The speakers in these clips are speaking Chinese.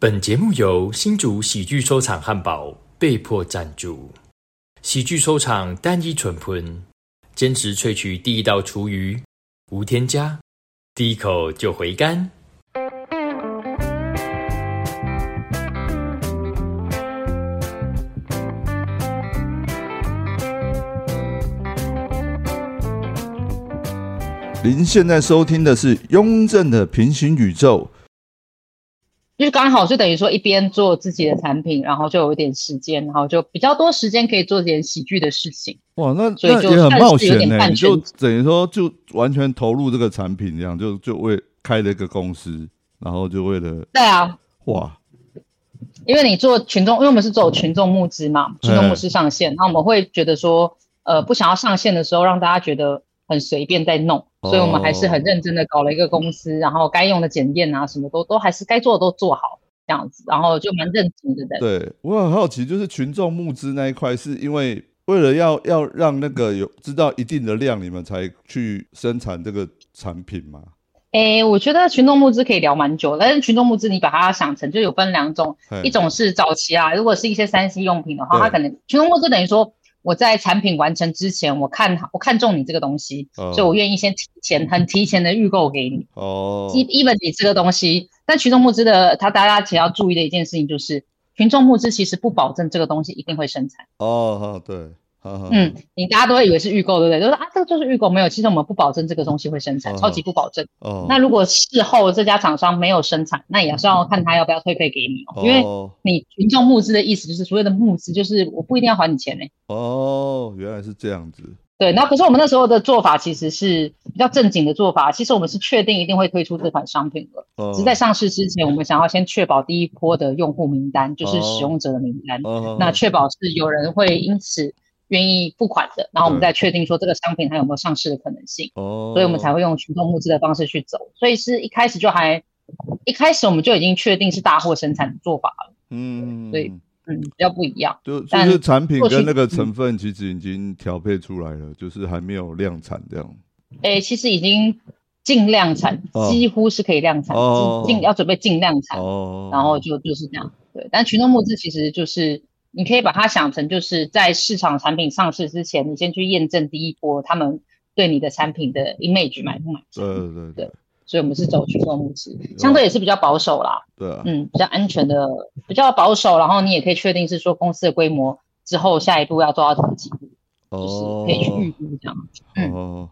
本节目由新竹喜剧收场汉堡被迫赞助。喜剧收场单一纯喷，坚持萃取第一道厨余，无添加，第一口就回甘。您现在收听的是《雍正的平行宇宙》。就是刚好就等于说一边做自己的产品，然后就有一点时间，然后就比较多时间可以做点喜剧的事情。哇，那所以就很冒险呢、就等于说就完全投入这个产品，这样就就为开了一个公司，然后就为了对啊，哇，因为你做群众，因为我们是走群众募资嘛，群众募资上线，那我们会觉得说，呃，不想要上线的时候让大家觉得很随便在弄，所以我们还是很认真的搞了一个公司，然后该用的检验啊，什么都都还是该做的都做好这样子，然后就蛮认真的在。对我很好奇，就是群众募资那一块，是因为为了要要让那个有知道一定的量，你们才去生产这个产品吗？诶，我觉得群众募资可以聊蛮久，但是群众募资你把它想成就有分两种，一种是早期啊，如果是一些三 C 用品的话，它可能群众募资等于说我在产品完成之前，我看好我看中你这个东西，哦所以我愿意先提前很提前的预购给你。哦，基 even 你这个东西，但群众募资的，它大家其实要注意的一件事情就是，群众募资其实不保证这个东西一定会生产。哦，好对，嗯，你大家都会以为是预购，对不对？就说啊，这个就是预购，没有，其实我们不保证这个东西会生产，哦超级不保证。哦，那如果事后这家厂商没有生产，那也是要看他要不要退费给你哦，因为。哦你群众募资的意思就是所谓的募资，就是我不一定要还你钱呢、哦，原来是这样子，对，然后可是我们那时候的做法其实是比较正经的做法，其实我们是确定一定会推出这款商品的，哦。只是在上市之前，我们想要先确保第一波的用户名单，就是使用者的名单，哦，那确保是有人会因此愿意付款的，然后我们再确定说这个商品它有没有上市的可能性。哦，所以我们才会用群众募资的方式去走。所以是一开始就还，一开始我们就已经确定是大货生产的做法了，嗯，对嗯，比较不一样。就就但是产品跟那个嗯成分其实已经调配出来了，就是还没有量产这样。诶，其实已经尽量产，哦几乎是可以量产，尽要准备尽量产，哦，然后就就是这样。对，但群众募资其实就是。你可以把它想成，就是在市场产品上市之前，你先去验证第一波他们对你的产品的 image 买不买单。对对对所以我们是走群众募资，相对也是比较保守啦。对啊，嗯，比较安全的，比较保守，然后你也可以确定是说公司的规模之后下一步要做到什么几步，就是哦，可以去预估这样。嗯哦，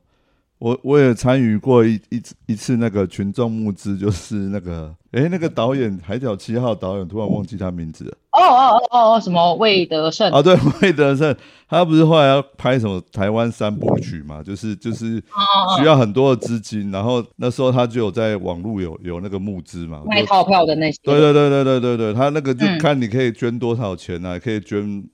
我我也参与过一一次一次那个群众募资，就是那个诶，那个导演《海角七号》导演突然忘记他名字了哦哦哦哦哦，什么魏德胜？啊，对，魏德胜，他不是后来要拍什么台湾三部曲嘛，就是就是哦需要很多的资金，然后那时候他就有在网络有有那个募资嘛，卖套票的那些。对对对对对对对，他那个就嗯看你可以捐多少钱啊，可以捐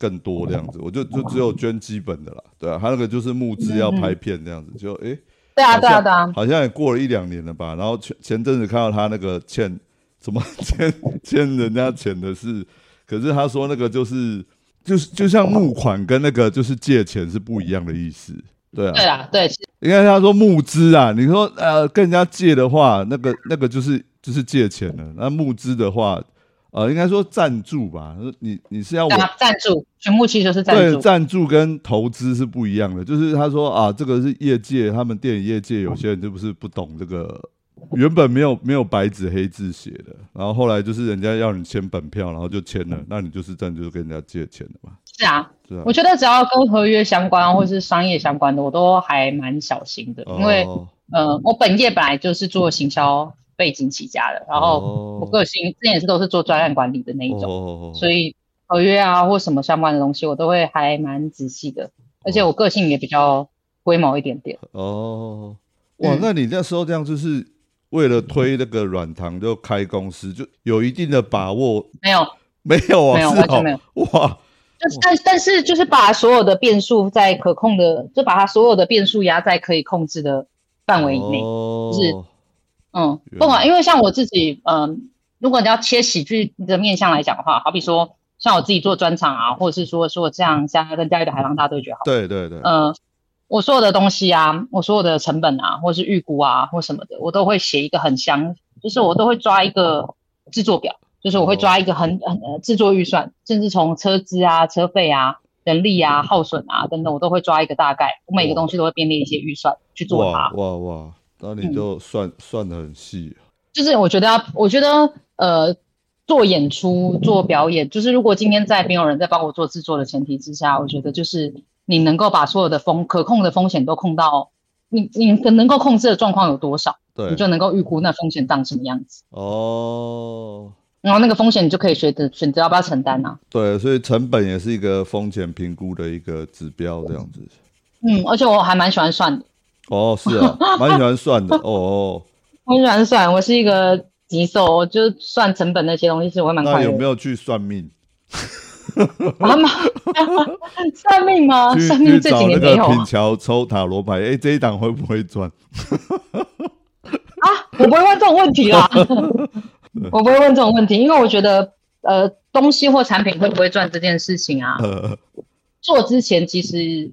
更多这样子，我就就只有捐基本的啦，对啊，他那个就是募资要拍片这样子，就诶，对啊对啊对啊，好像也过了一两年了吧，然后前前阵子看到他那个欠什么 欠欠人家钱的事，可是他说那个就是就是就像募款跟那个就是借钱是不一样的意思，对啊，对啊对，其实应该他说募资啊，你说呃跟人家借的话，那个那个就是就是借钱了。那募资的话，呃，应该说赞助吧。你你是要我赞助，全部其实就是赞助。对赞助跟投资是不一样的。就是他说啊，这个是业界，他们电影业界有些人就不是不懂这个。原本没有没有白纸黑字写的，然后后来就是人家要你签本票，然后就签了，那你就是赞助跟人家借钱的嘛，是啊，是啊我？觉得只要跟合约相关或是商业相关的，我都还蛮小心的，因为哦呃，我本业本来就是做行销背景起家的，然后哦。我个性之前也是都是做专案管理的那一种，哦所以合约啊或什么相关的东西，我都会还蛮仔细的，而且我个性也比较龟毛一点点。哦，哇，嗯。那你那时候这样就是为了推那个软糖就开公司，就有一定的把握？没有，没有啊，没有完全没有。哇，就是但但是就是把所有的变数在可控的，就把它所有的变数压在可以控制的范围以内。哦就是嗯，不管因为像我自己，嗯，如果你要切喜剧的面向来讲的话，好比说像我自己做专场啊，或者是说说这样像跟嘉义的海浪大对决好了，对对对，呃，我所有的东西啊，我所有的成本啊，或是预估啊，或什么的，我都会写一个很详，就是我都会抓一个制作表，就是我会抓一个很很呃制作预算，甚至从车资啊、车费啊、人力啊、耗损啊等等，我都会抓一个大概，我每个东西都会编列一些预算去做它。哇。哇哇，那你就算、算的很细，就是我觉得要，我觉得呃，做演出、做表演，就是如果今天在没有人在帮我做制作的前提之下，我觉得就是你能够把所有的风可控的风险都控到你你能够控制的状况有多少，对。你，就能够预估那风险长什么样子，哦，然后那个风险你就可以选择选择要不要承担啊。对，所以成本也是一个风险评估的一个指标，这样子。嗯，而且我还蛮喜欢算的，哦，是啊，蛮喜欢算的。哦哦，我喜欢算，我是一个极瘦，我就算成本那些东西是我会蛮那快乐的。有没有去算命？啊妈，算命吗？去算命这几年没有啊品桥抽塔罗牌，哎，这一档会不会赚？啊，我不会问这种问题啦，我不会问这种问题，因为我觉得呃，东西或产品会不会赚这件事情啊，呃，做之前其实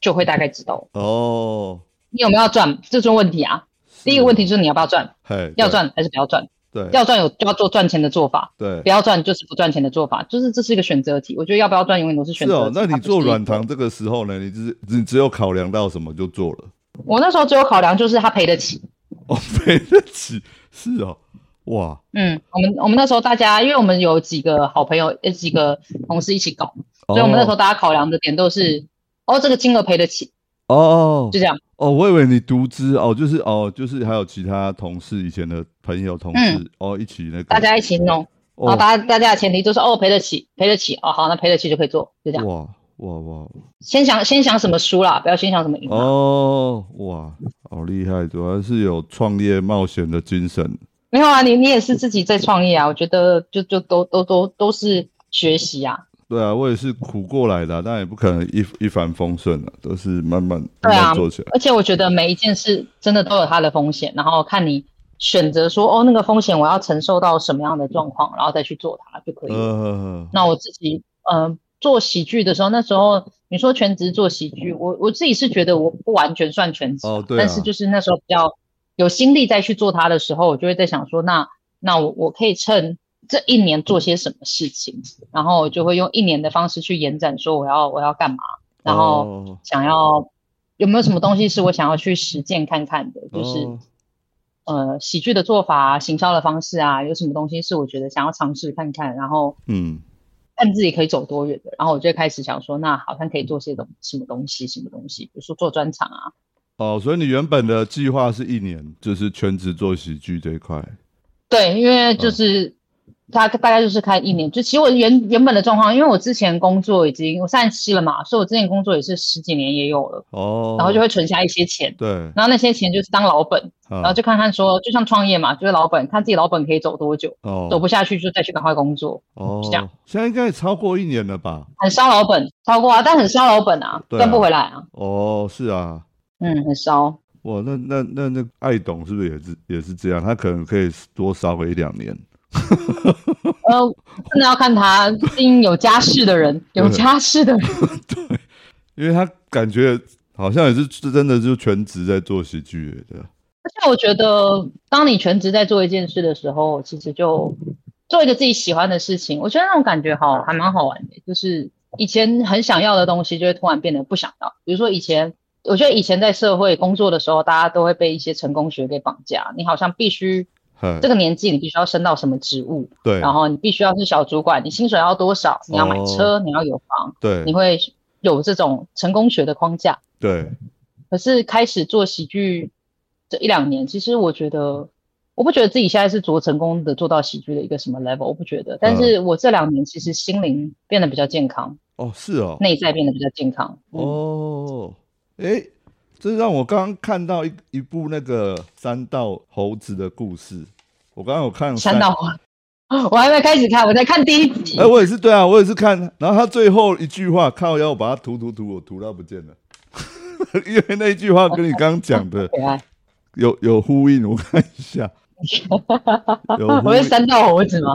就会大概知道哦，你有没有要赚，这是问题啊。第一个问题就是你要不要赚，嘿，要赚还是不要赚？对，要赚有就要做赚钱的做法，对不，要赚就是不赚钱的做法，就是这是一个选择题。我觉得要不要赚永远都是选择题。。是哦那你做软糖这个时候呢？你只你只有考量到什么就做了？我那时候只有考量就是他赔得起。哦，赔得起，是哦，哇，嗯，我们我们那时候大家，因为我们有几个好朋友，有，几个同事一起搞，所以我们那时候哦大家考量的点都是，哦，这个金额赔得起，哦就这样。哦，我以为你独资哦，就是哦，就是还有其他同事以前的朋友同事、哦一起那个，大家一起弄，哦大家大家的前提就是，哦，赔得起，赔得起，哦，好，那赔得起就可以做，就这样。哇哇哇先想先想什么输啦，不要先想什么赢啦。哦哇，好厉害，主要是有创业冒险的精神。没有啊，你你也是自己在创业啊，我觉得就就都都都都是学习啊。对啊，我也是苦过来的啊、但也不可能一一帆风顺啊，都是慢慢慢慢做起来。而且我觉得每一件事真的都有它的风险，然后看你选择说，哦，那个风险我要承受到什么样的状况，然后再去做它就可以了。呃，那我自己呃做喜剧的时候，那时候你说全职做喜剧，我我自己是觉得我不完全算全职啊、哦对啊但是就是那时候比较有心力再去做它的时候，我就会在想说，那那我我可以趁这一年做些什么事情，然后我就会用一年的方式去延展，说我要我要干嘛，然后哦想要有没有什么东西是我想要去实践看看的，就是。哦呃，喜剧的做法啊，行销的方式啊，有什么东西是我觉得想要尝试看看，然后嗯看自己可以走多远的，然后我就会开始想说，那好像可以做些东什么东西，什么东西，比如说做专场啊，哦，所以你原本的计划是一年，就是全职做喜剧这一块。对，因为就是大大概就是开一年，就其实我原原本的状况，因为我之前工作已经我三十七了嘛，所以我之前工作也是十几年也有了，哦，然后就会存下一些钱，对，然后那些钱就是当老本，然然后就看看说，就像创业嘛，就是老本，看自己老本可以走多久，哦走不下去就再去赶快工作，哦是这样，现在应该也超过一年了吧？很烧老本，超过啊，但很烧老本啊赚不回来啊，哦，是啊，嗯，很烧。哇，那那那那爱董是不是也是也是这样？他可能可以多烧个一两年。呃，真的要看他，毕竟有家室的人，有家室的人，对。因为他感觉好像也是真的就全职在做喜剧的，而且我觉得，当你全职在做一件事的时候，其实就做一个自己喜欢的事情，我觉得那种感觉好，还蛮好玩的。就是以前很想要的东西，就会突然变得不想要。比如说以前，我觉得以前在社会工作的时候，大家都会被一些成功学给绑架，你好像必须嗨这个年纪，你必须要升到什么职务，对，然后你必须要是小主管，你薪水要多少，你要买车，你要有房，对。你会有这种成功学的框架。对，可是开始做喜剧这一两年，其实我觉得，我不觉得自己现在是多成功的做到喜剧的一个什么 level，我不觉得。但是我这两年其实心灵变得比较健康，哦是哦，内在变得比较健康。嗯、哦，诶，这让我刚刚看到一一部那个三道猴子的故事，我刚刚有看三道，我还没开始看，我在看第一集哎、。我也是对啊，我也是看，然后他最后一句话靠腰，我把它涂涂涂，我涂到不见了，因为那一句话跟你刚刚讲的，有有呼应，我看一下，有我。是三道猴子吗？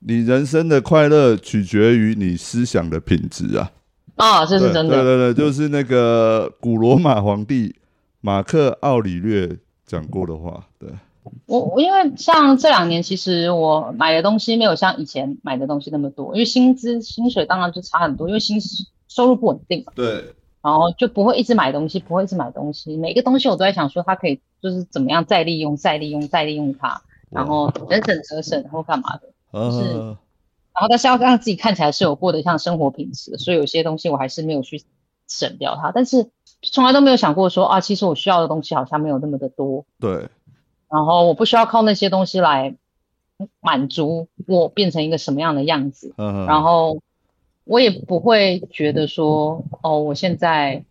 你人生的快乐取决于你思想的品质啊，啊，这是真的。对对对，就是那个古罗马皇帝马克奥里略讲过的话，对，我我因为像这两年，其实我买的东西没有像以前买的东西那么多，因为薪资薪水当然就差很多，因为薪收入不稳定嘛。对，然后就不会一直买东西，不会一直买东西。每个东西我都在想说，它可以就是怎么样再利用、再利用、再利用它，然后能省则省，然后干嘛的。是，然后但是要让自己看起来是有过得像生活品质，所以有些东西我还是没有去省掉它。但是从来都没有想过说啊，其实我需要的东西好像没有那么的多。对。然后我不需要靠那些东西来满足我变成一个什么样的样子，然后我也不会觉得说哦，我现在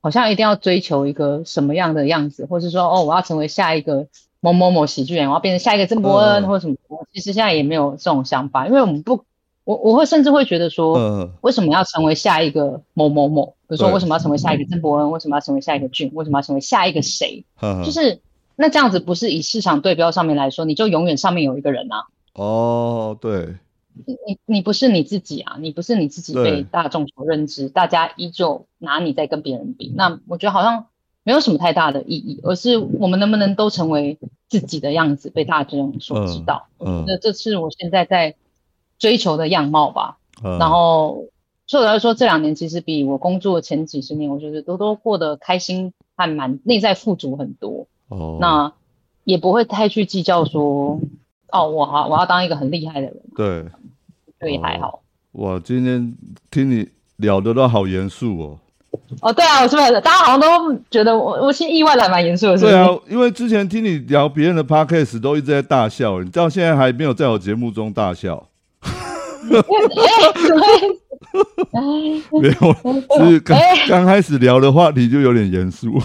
好像一定要追求一个什么样的样子，或是说哦，我要成为下一个某某某喜剧演员，我要变成下一个曾伯恩或者什么。其实现在也没有这种想法，因为我们不，我我会甚至会觉得说，为什么要成为下一个某某某？比如说为什么要成为下一个曾伯恩？为什么要成为下一个俊？为什么要成为下一个谁？就是。那这样子不是以市场对标上面来说，你就永远上面有一个人啊？哦，对，你你你不是你自己啊，你不是你自己被大众所认知，大家依旧拿你在跟别人比，那我觉得好像没有什么太大的意义，而是我们能不能都成为自己的样子，被大众所知道？嗯，那这是我现在在追求的样貌吧。然后，所以我来说，这两年其实比我工作前几十年，我觉得都都过得开心，还蛮内在富足很多。哦，那也不会太去计较说，哦，我好，我要当一个很厉害的人。对，对，还好。哇，今天听你聊的都好严肃哦。哦，对啊，我是不是大家好像都觉得我，我其实意外的蛮严肃的。对啊，因为之前听你聊别人的 podcast 都一直在大笑，你到现在还没有在我节目中大笑。没有，是刚刚开始聊的话题就有点严肃。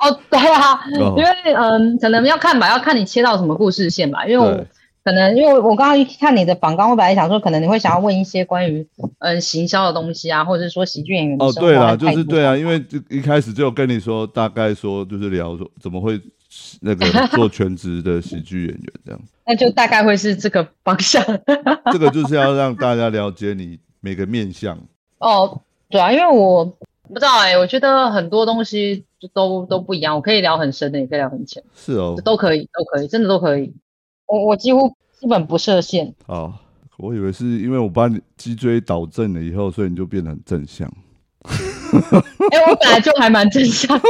哦，对啊，因为嗯，可能要看吧，要看你切到什么故事线吧。因为我可能因为我刚刚一看你的访纲，我本来想说，可能你会想要问一些关于嗯行销的东西啊，或者是说喜剧演员哦，对啦，就是对啊，因为就一开始就跟你说，大概说就是聊说怎么会那个 做全职的喜剧演员这样，那就大概会是这个方向。这个就是要让大家了解你每个面相。哦，对啊，因为我不知道哎，我觉得很多东西。就都都不一样，我可以聊很深的，也可以聊很浅，是哦，都可以，都可以，真的都可以。我我几乎基本不设限。哦，我以为是因为我把你脊椎导正了以后，所以你就变得很正向。哎，我本来就还蛮正向。不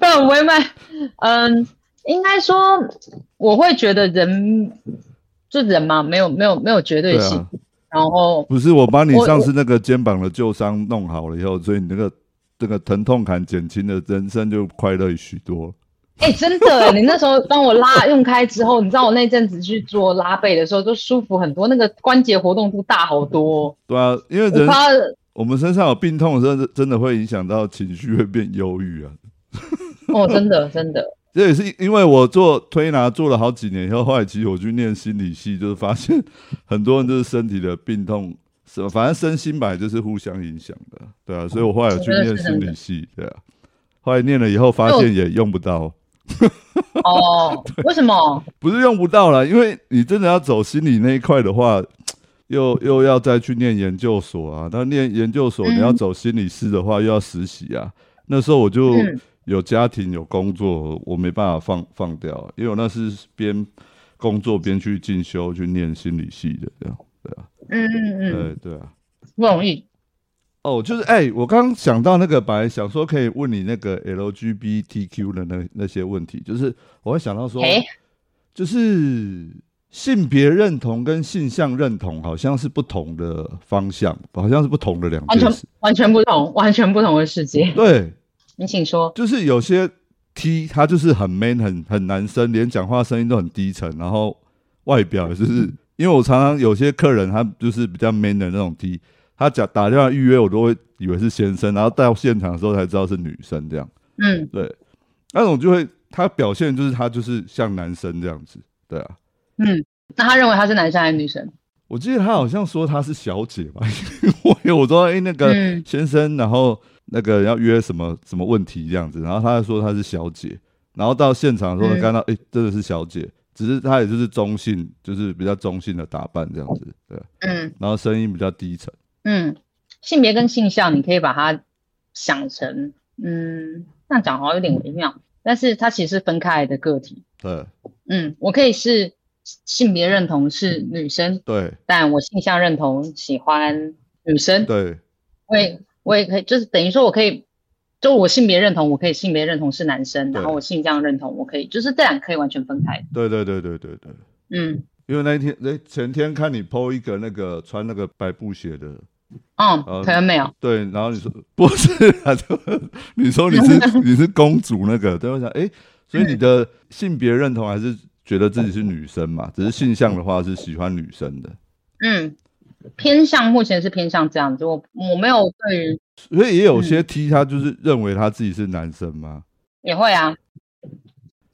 然我会卖。嗯，应该说我会觉得人就人嘛，没有没有没有绝对性。然后不是我把你上次那个肩膀的旧伤弄好了以后，所以你那个。这个疼痛感减轻了，人生就快乐许多。哎，真的，你那时候帮我拉用开之后，你知道我那阵子去做拉背的时候，都舒服很多，那个关节活动度大好多。对啊，因为人我们身上有病痛的时候，真的会影响到情绪，会变忧郁啊。哦，真的，真的。这也是因为我做推拿做了好几年以后，后来其实我去念心理系，就是发现很多人就是身体的病痛。是吧？反正身心本来就是互相影响的，对啊。所以我后来有去念心理系，对啊。后来念了以后，发现也用不到。哦，为什么？不是用不到了，因为你真的要走心理那一块的话，又又要再去念研究所啊。那念研究所，你要走心理师的话，又要实习啊。那时候我就有家庭有工作，我没办法放放掉，因为我那是边工作边去进修去念心理系的，这样。对啊，嗯嗯嗯，对对啊，不容易。哦，就是哎，我刚刚想到那个，本来想说可以问你那个 LGBTQ 的那那些问题，就是我会想到说，就是性别认同跟性向认同好像是不同的方向，好像是不同的两件事，完全不同，完全不同的世界。对，你请说。就是有些 T 他就是很 man，很很男生，连讲话声音都很低沉，然后外表就是。因为我常常有些客人，他就是比较 man 的那种 T，他讲打电话预约，我都会以为是先生，然后到现场的时候才知道是女生这样。嗯，对，那种就会他表现就是他就是像男生这样子，对啊。嗯，那他认为他是男生还是女生？我记得他好像说他是小姐吧，因为我说哎那个先生，然后那个要约什么什么问题这样子，然后他说他是小姐，然后到现场的时候看到哎真的是小姐。只是他也就是中性，就是比较中性的打扮这样子，对，嗯，然后声音比较低沉，嗯，性别跟性向你可以把它想成，嗯，这样讲好像有点微妙，但是它其实是分开来的个体。对嗯，我可以是性别认同是女生，对但我性向认同喜欢女生。对我也我也可以，就是等于说我可以，就我性别认同，我可以性别认同是男生，然后我性向认同我可以，就是这两个可以完全分开。对对对对对对。嗯因为那一天，哎，前天看你 PO 一个那个穿那个白布鞋的，嗯，呃可能没有。对，然后你说不是啊，就你说你是 你是公主那个，对，我想，哎，所以你的性别认同还是觉得自己是女生嘛？只是性向的话是喜欢女生的，嗯，偏向目前是偏向这样子，我我没有对于所以也有些 T 他就是认为他自己是男生嘛。也会啊。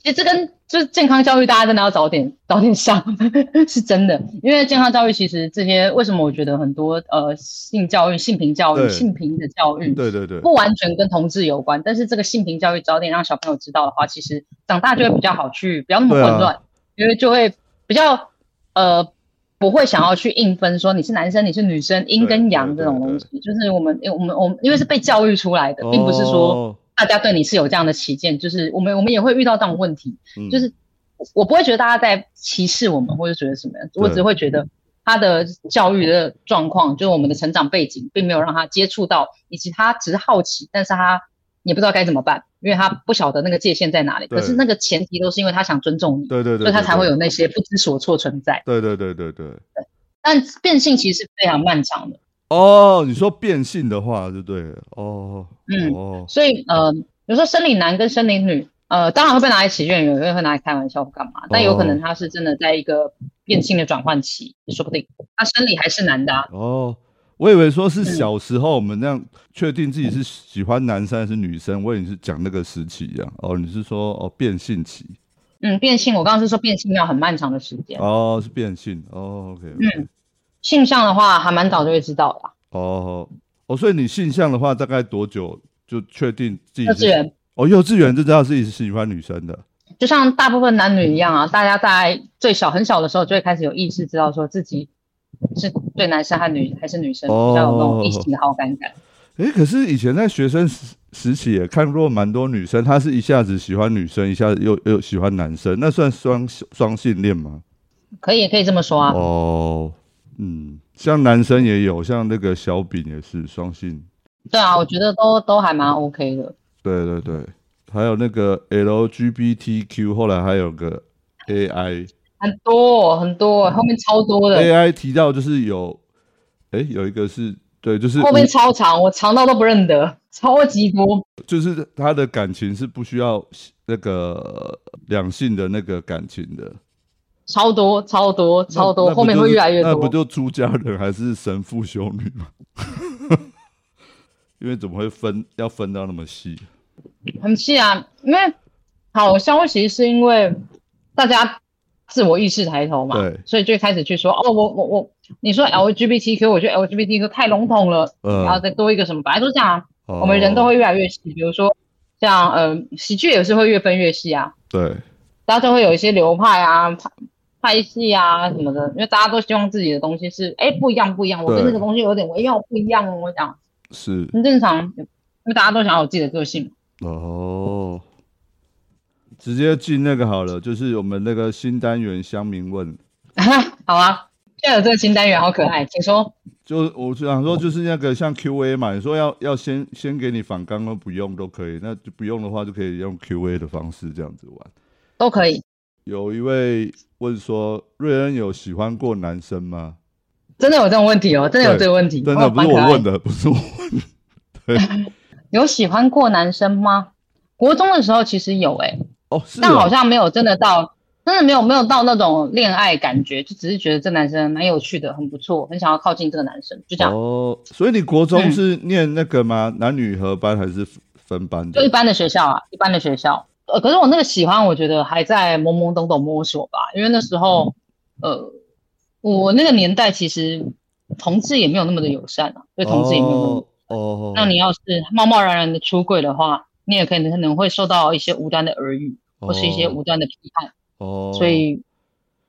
其实这跟就是健康教育，大家真的要早点早点上，是真的。因为健康教育其实这些为什么我觉得很多呃性教育、性平教育、性平的教育，对对对，不完全跟同志有关，但是这个性平教育早点让小朋友知道的话，其实长大就会比较好去，不要那么混乱，因为就会比较呃不会想要去硬分说你是男生你是女生阴跟阳这种东西，就是我们我们我们因为是被教育出来的，并不是说哦大家对你是有这样的起见，就是我们我们也会遇到这种问题，嗯就是我不会觉得大家在歧视我们或者觉得什么样，我只会觉得他的教育的状况，就是我们的成长背景，并没有让他接触到，以及他只是好奇，但是他也不知道该怎么办，因为他不晓得那个界限在哪里。可是那个前提都是因为他想尊重你，对对对，所以他才会有那些不知所措存在。对对对对对。但变性其实是非常漫长的，哦，你说变性的话就对了。哦，嗯哦，所以呃，比如说生理男跟生理女，呃，当然会被拿来起怨，有人会拿来开玩笑或干嘛，但有可能他是真的在一个变性的转换期，也说不定。他生理还是男的、啊，哦，我以为说是嗯小时候我们那样确定自己是喜欢男生还是女生，我以为你是讲那个时期一样。哦，你是说哦变性期？嗯，变性，我刚刚是说变性要很漫长的时间，哦，是变性。哦，OK，, 嗯性向的话还蛮早就会知道啦。哦哦，所以你性向的话，大概多久就确定自己是幼稚园哦，幼稚园就知道自己是喜欢女生的。就像大部分男女一样啊，大家在最小很小的时候就会开始有意识，知道说自己是对男生和女还是女生，哦比较有那种异性的好感感。诶，可是以前在学生时时期也看过蛮多女生，她是一下子喜欢女生，一下子又又喜欢男生，那算双双性恋吗？可以，可以这么说啊。哦，嗯，像男生也有，像那个小饼也是双性，对啊，我觉得都都还蛮 OK 的。对对对，还有那个 LGBTQ，后来还有个 AI，AI 很多很多，后面超多的，AI 提到就是有，诶，有一个是对，就是后面超长，我长到都不认得，超级多。就是他的感情是不需要那个两性的那个感情的。超多超多超多，后面会越来越多。那不就出家人还是神父修女吗？因为怎么会分要分到那么细？很细啊，因为好消息是因为大家自我意识抬头嘛对，所以就开始去说哦，我我我，你说 LGBTQ，我觉得 LGBTQ 太笼统了，嗯，然后再多一个什么，本来都这样啊，哦我们人都会越来越细，比如说像呃喜剧也是会越分越细啊，对大家都会有一些流派啊、派派系啊什么的，因为大家都希望自己的东西是哎不一样不一样，我跟对这个东西有点微妙不一样哦，我讲是很正常，因为大家都想要有自己的个性。哦。直接进那个好了，就是我们那个新单元乡民问，好啊，现在有这个新单元，好可爱，请说。就我想说就是那个像 Q&A 嘛，你说要要先先给你反刚都不用都可以，那就不用的话就可以用 Q&A 的方式这样子玩。都可以，有一位问说，瑞恩有喜欢过男生吗？真的有这种问题哦，真的有这个问题，真的不是我问的。不是我问的。有喜欢过男生吗？国中的时候其实有诶、哦，是但哦好像没有真的到，真的没有没有到那种恋爱感觉，就只是觉得这男生蛮有趣的，很不错，很想要靠近这个男生，就这样。哦，所以你国中嗯是念那个吗？男女合班还是分班的就一？般的学校啊，一般的学校。呃，可是我那个喜欢，我觉得还在懵懵懂懂摸索吧，因为那时候，呃，我那个年代其实同志也没有那么的友善啊，对同志也没有那么。哦哦，那你要是贸贸然然的出柜的话，你也可能可能会受到一些无端的耳语，或是一些无端的批判，哦，所以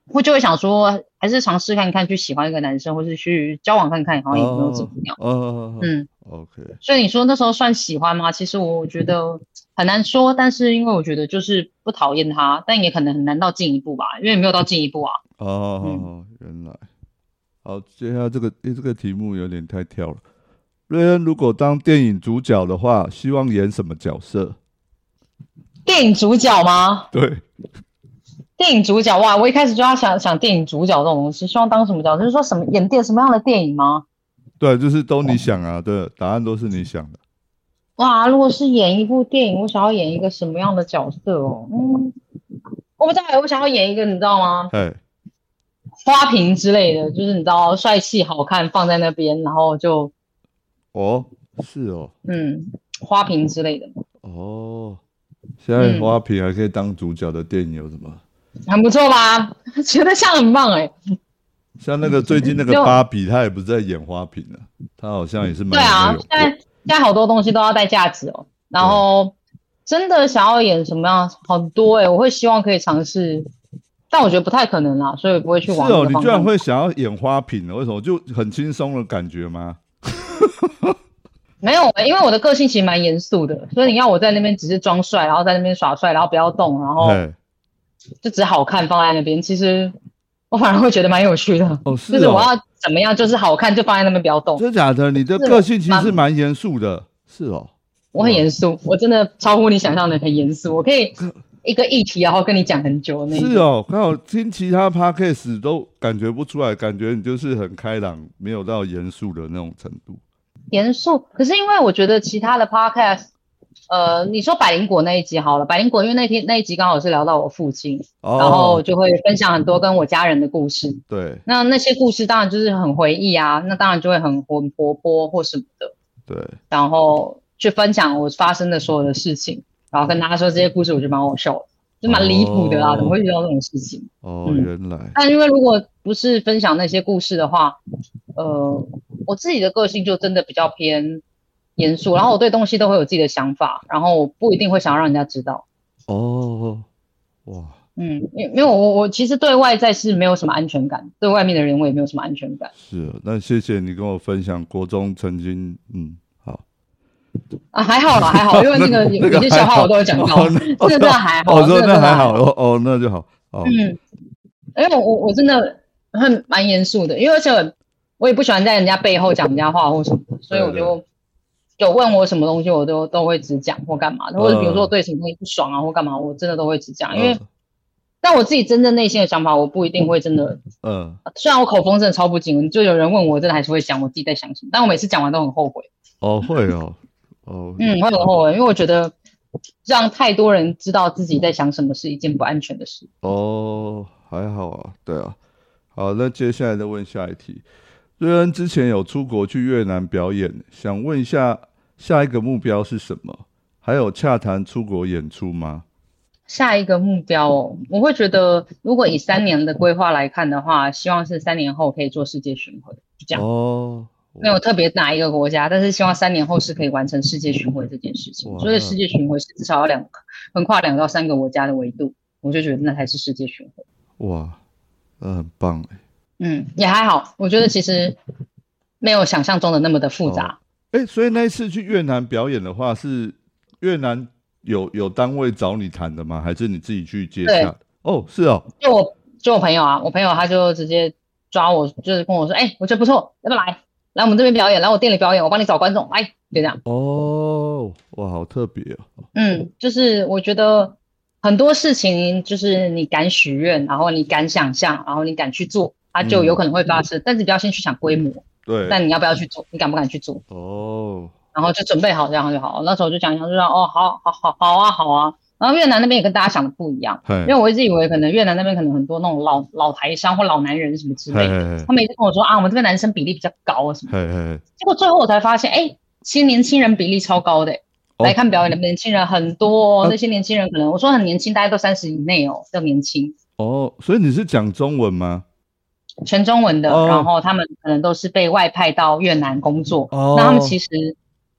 我就会想说，还是尝试看看去喜欢一个男生，或是去交往看看，好像也没有怎么样。嗯，OK，所以你说那时候算喜欢吗？其实我觉得很难说，但是因为我觉得就是不讨厌他，但也可能很难到进一步吧，因为没有到进一步啊。哦，原来。好，接下来这个诶，这个题目有点太跳了。瑞恩如果当电影主角的话，希望演什么角色？电影主角吗？对，电影主角哇！我一开始就要想想电影主角这种东西，希望当什么角色？就是说什么演电什么样的电影吗？对，就是都你想啊，对，答案都是你想的。哇，如果是演一部电影，我想要演一个什么样的角色哦？嗯，我不知道，我想要演一个，你知道吗？对，花瓶之类的，就是你知道，帅气好看，放在那边，然后就哦，是哦，嗯，花瓶之类的。哦，现在花瓶还可以当主角的电影有什么？很不错吧？觉得像很棒哎。像那个最近那个芭比，他也不是在演花瓶了，他好像也是蛮对啊。现在现在好多东西都要带价值哦。然后真的想要演什么样，很多哎，我会希望可以尝试，但我觉得不太可能啦，所以不会去玩。是哦，你居然会想要演花瓶呢？为什么？就很轻松的感觉吗？没有，因为我的个性其实蛮严肃的，所以你要我在那边只是装帅，然后在那边耍帅，然后不要动，然后就只好看放在那边，其实。我反而会觉得蛮有趣的，哦，是就是我要怎么样，就是好看就放在那边不要动。真的假的？你的个性其实蛮严肃的，是哦。我很严肃，我真的超乎你想象的很严肃。我可以一个议题然后跟你讲很久那。是哦，刚好听其他 podcast 都感觉不出来，感觉你就是很开朗，没有到严肃的那种程度。严肃，可是因为我觉得其他的 podcast。呃，你说百灵果那一集好了，百灵果因为那天那一集刚好是聊到我父亲，然后就会分享很多跟我家人的故事。对，那那些故事当然就是很回忆啊，那当然就会很很活泼或什么的。对，然后去分享我发生的所有的事情，然后跟大家说这些故事，我觉得蛮好笑的，就蛮离谱的啦，怎么会遇到这种事情？哦，原来。但因为如果不是分享那些故事的话，呃，我自己的个性就真的比较偏。严肃，然后我对东西都会有自己的想法，然后我不一定会想要让人家知道。哦，哇，嗯，因因为我我其实对外在是没有什么安全感，对外面的人我也没有什么安全感。是，那谢谢你跟我分享国中曾经，嗯，好。啊，还好啦，还好，因为那个 有些笑话我都有讲到，这个还好，我说那还好，哦 哦，那就好。嗯，因为我我我真的很蛮严肃的，因为而且我也不喜欢在人家背后讲人家话或什么，所以我就。有问我什么东西，我都都会只讲或干嘛，或者比如说我对什么东西不爽啊或干嘛，我真的都会只讲，因为但我自己真正内心的想法，我不一定会真的。嗯。虽然我口风真的超不紧，就有人问我，真的还是会讲我自己在想什么，但我每次讲完都很后悔。哦，会哦，哦。嗯，会很后悔，因为我觉得让太多人知道自己在想什么是一件不安全的事。哦，还好啊，对啊。好，那接下来再问下一题。瑞恩之前有出国去越南表演，想问一下下一个目标是什么？还有洽谈出国演出吗？下一个目标哦，我会觉得如果以三年的规划来看的话，希望是三年后可以做世界巡回，就这样哦。没有特别哪一个国家，但是希望三年后是可以完成世界巡回这件事情。所以世界巡回是至少要两横跨两到三个国家的维度，我就觉得那才是世界巡回。哇，那很棒哎。嗯，也还好，我觉得其实没有想象中的那么的复杂。哎，所以那一次去越南表演的话，是越南有有单位找你谈的吗？还是你自己去接洽？哦，是哦，就我就我朋友啊，我朋友他就直接抓我，就是跟我说，哎，我觉得不错，要不要来来我们这边表演，来我店里表演，我帮你找观众，来就这样。哦，哇，好特别哦。嗯，就是我觉得很多事情，就是你敢许愿，然后你敢想象，然后你敢去做。它就有可能会发生，但是不要先去想规模。对。但你要不要去做？你敢不敢去做？哦。然后就准备好这样就好。那时候就讲一讲，就说哦，好好好好啊，好啊。然后越南那边也跟大家想的不一样，因为我一直以为可能越南那边可能很多那种老老台商或老男人什么之类的。他每次跟我说啊，我们这边男生比例比较高啊什么。结果最后我才发现，哎，其实年轻人比例超高的。来看表演的年轻人很多，那些年轻人可能我说很年轻，大家都三十以内哦，叫年轻。哦，所以你是讲中文吗？全中文的，然后他们可能都是被外派到越南工作。那他们其实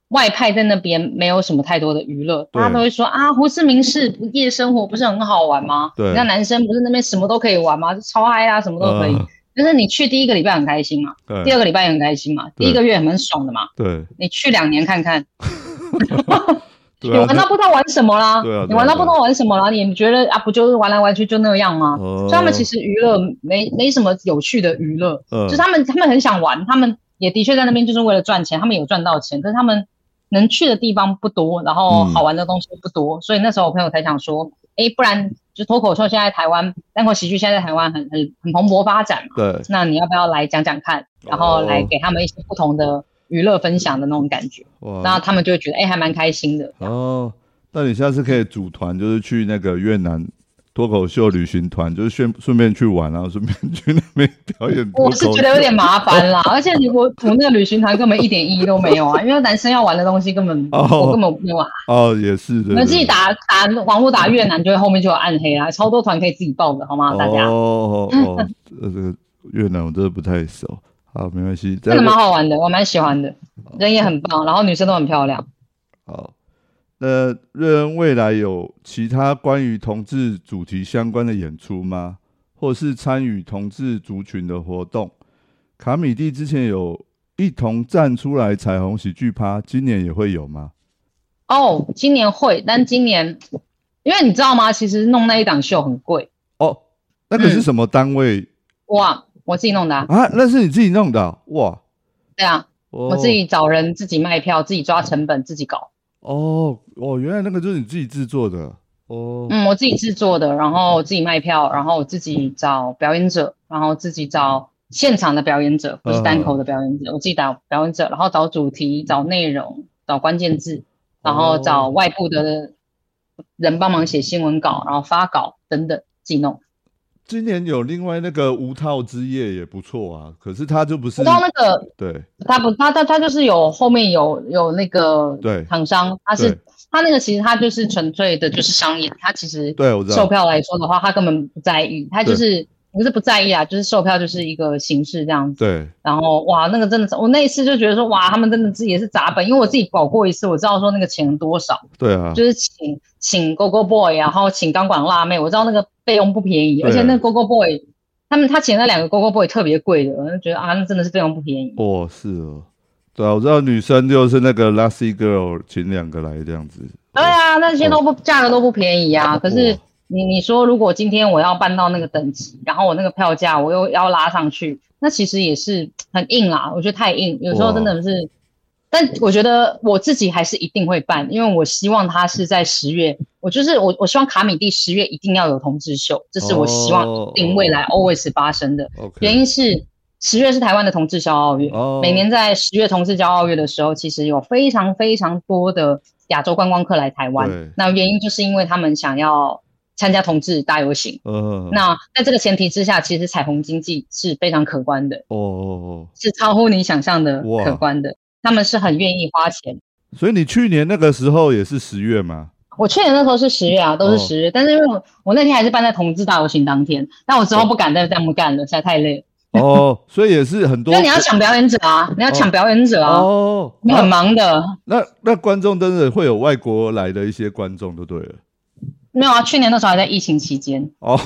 外派在那边没有什么太多的娱乐，大家都会说啊，胡志明市夜生活不是很好玩吗？对，那男生不是那边什么都可以玩吗？超嗨啊，什么都可以。就是你去第一个礼拜很开心嘛，第二个礼拜也很开心嘛，第一个月很爽的嘛。对，你去两年看看，对啊你玩到不知道玩什么啦，对啊对啊你玩到不知道玩什么啦，你觉得啊，不就是玩来玩去就那样吗？哦。所以他们其实娱乐没没什么有趣的娱乐，嗯。就是他们他们很想玩，他们也的确在那边就是为了赚钱，他们有赚到钱，可是他们能去的地方不多，然后嗯。好玩的东西不多，所以那时候我朋友才想说，诶，不然就脱口秀现在台湾单口喜剧现在在台湾很很很蓬勃发展嘛，对，那你要不要来讲讲看，然后来给他们一些不同的娱乐分享的那种感觉，哇，那他们就会觉得诶，还蛮开心的。哦，那你下次可以组团，就是去那个越南脱口秀旅行团，就是顺顺便去玩，然后顺便去那边表演。我是觉得有点麻烦啦，而且你我组那个旅行团根本一点意义都没有啊，因为男生要玩的东西根本、哦我根本没有玩。哦，也是的。你们自己打打网络打越南，就会后面就有暗黑啦，超多团可以自己报的好吗？大家哦哦哦，呃，这个越南我真的不太熟。好，没关系。再真的蛮好玩的，我蛮喜欢的，人也很棒，然后女生都很漂亮。好，那瑞恩未来有其他关于同志主题相关的演出吗？或是参与同志族群的活动？卡米蒂之前有一同站出来彩虹喜剧趴，今年也会有吗？哦，今年会，但今年因为你知道吗？其实弄那一档秀很贵哦，那个是嗯什么单位、哇，我自己弄的、啊，啊？那是你自己弄的啊、哇！对啊，哦、我自己找人，自己卖票，自己抓成本，自己搞。哦哦，原来那个就是你自己制作的哦。嗯，我自己制作的，然后我自己卖票，然后我自己找表演者，然后自己找现场的表演者，不是单口的表演者，我自己找表演者，然后找主题、找内容、找关键字，然后找外部的人帮忙写新闻稿，然后发稿等等，自己弄。今年有另外那个无套之夜也不错啊，可是他就不是我知道那个对。他不，他他他就是有后面有有那个对。厂商，他是他那个其实他就是纯粹的就是商业，他其实对。售票来说的话，他根本不在意，他就是不是不在意啊，就是售票就是一个形式这样子。对，然后哇，那个真的是我那一次就觉得说哇，他们真的自己也是砸本，因为我自己搞过一次，我知道说那个钱多少，对啊，就是请请 Go Go Boy，然后请钢管辣妹，我知道那个费用不便宜，而且那个 Go Go Boy 他们他请那两个 Go Go Boy 特别贵的，我就觉得啊，那真的是费用不便宜。哦，是哦，对啊，我知道女生就是那个 Lassie Girl 请两个来这样子。对啊，那些都不价格都不便宜啊。可是哦你你说，如果今天我要办到那个等级，然后我那个票价我又要拉上去，那其实也是很硬啦。我觉得太硬，有时候真的是。但我觉得我自己还是一定会办，因为我希望它是在十月。我就是我，我希望卡米蒂十月一定要有同志秀，这是我希望定未来 always 发生的。原因是十月是台湾的同志骄傲月，哦每年在十月同志骄傲月的时候，其实有非常非常多的亚洲观光客来台湾。那原因就是因为他们想要参加同志大游行。呃，那在这个前提之下，其实彩虹经济是非常可观的，哦哦哦，是超乎你想象的可观的。他们是很愿意花钱。所以你去年那个时候也是十月吗？我去年那时候是十月啊，都是哦十月，但是因为我我那天还是办在同志大游行当天，但我之后不敢再这么干了，实在太累了。哦，所以也是很多 那你要抢表演者啊，你要抢表演者啊，哦，你很啊忙的。那那观众真的会有外国来的一些观众，就对了。没有啊，去年那时候还在疫情期间。哦，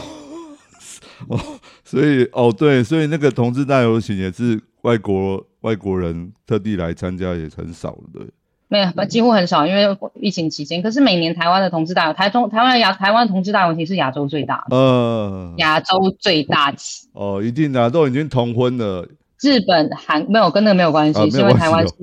哦，所以哦对，所以那个同志大游行也是外国外国人特地来参加，也很少的。对没有，几乎很少，因为疫情期间。可是每年台湾的同志大游，台中台湾的亚台湾同志大游行是亚洲最大的，呃，亚洲最大期。哦，一定的、啊，都已经同婚了。日本、韩没有跟那个没有关系，因为台湾是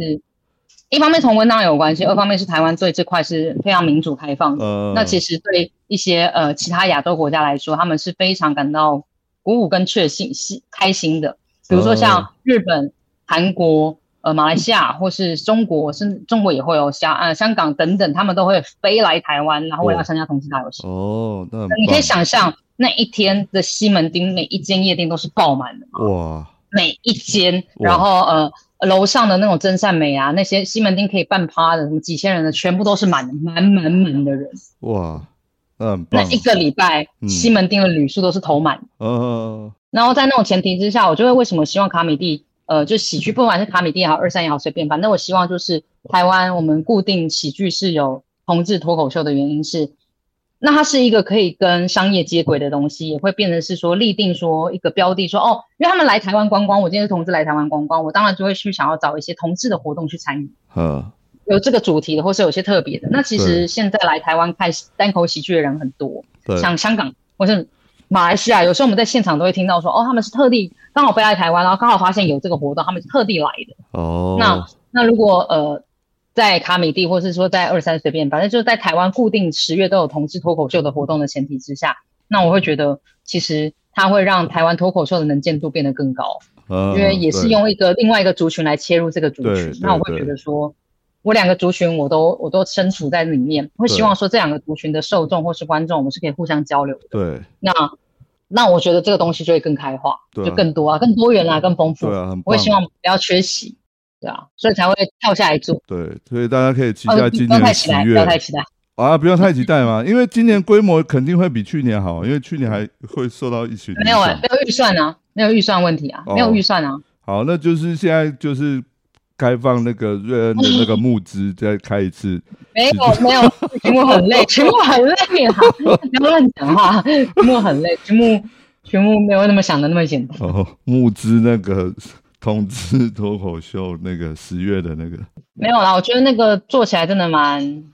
一方面同婚当然有关系，二方面是台湾对这块是非常民主开放的。呃，那其实对一些呃其他亚洲国家来说，他们是非常感到鼓舞跟确信、是开心的。比如说哦像日本、韩国、呃马来西亚或是中国，甚至中国也会有香呃香港等等，他们都会飞来台湾，然后为了哦参加同志大游行。哦，那你可以想象那一天的西门町每一间夜店都是爆满的，哇，每一间，然后呃。楼上的那种真善美啊，那些西门町可以办趴的，什么几千人的，全部都是满的，满满满的人。哇，那很棒。那一个礼拜，嗯西门町的旅宿都是头满。哦，然后在那种前提之下，我就会为什么希望卡米蒂，呃，就喜剧，不管是卡米蒂也好，二三也好，随便，反正我希望就是台湾我们固定喜剧是有同志脱口秀的原因是，那它是一个可以跟商业接轨的东西，也会变成是说立定说一个标的，说哦，因为他们来台湾观光，我今天是同志来台湾观光，我当然就会去想要找一些同志的活动去参与，嗯，有这个主题的，或是有些特别的。那其对实现在来台湾看单口喜剧的人很多，对，像香港或是马来西亚，有时候我们在现场都会听到说，哦，他们是特地刚好飞来台湾，然后刚好发现有这个活动，他们是特地来的。哦，那那如果呃在卡米蒂，或是说在二三随便，反正就是在台湾固定十月都有同志脱口秀的活动的前提之下，那我会觉得其实它会让台湾脱口秀的能见度变得更高，嗯因为也是用一个另外一个族群来切入这个族。群那我会对觉得说，我两个族群我都我都身处在里面，会希望说这两个族群的受众或是观众，我们是可以互相交流的。对那那我觉得这个东西就会更开化，就更多啊，更多元啊，更丰富。对我也希望不要缺席，对啊，所以才会跳下来做。对，所以大家可以期哦待今年十太期待，不月要太期待。啊，不要太期待嘛，因为今年规模肯定会比去年好，因为去年还会受到疫情影没有哎、响。没有预算啊，没有预算问题啊，哦没有预算啊。好，那就是现在就是开放那个瑞恩的那个募资，再开一次。没有没 有，题目很累，题目很累啊，不要乱讲话，题目很累，题目题目没有那么想的那么简单。哦，募资那个同志脱口秀那个十月的那个，没有啦，我觉得那个做起来真的蛮，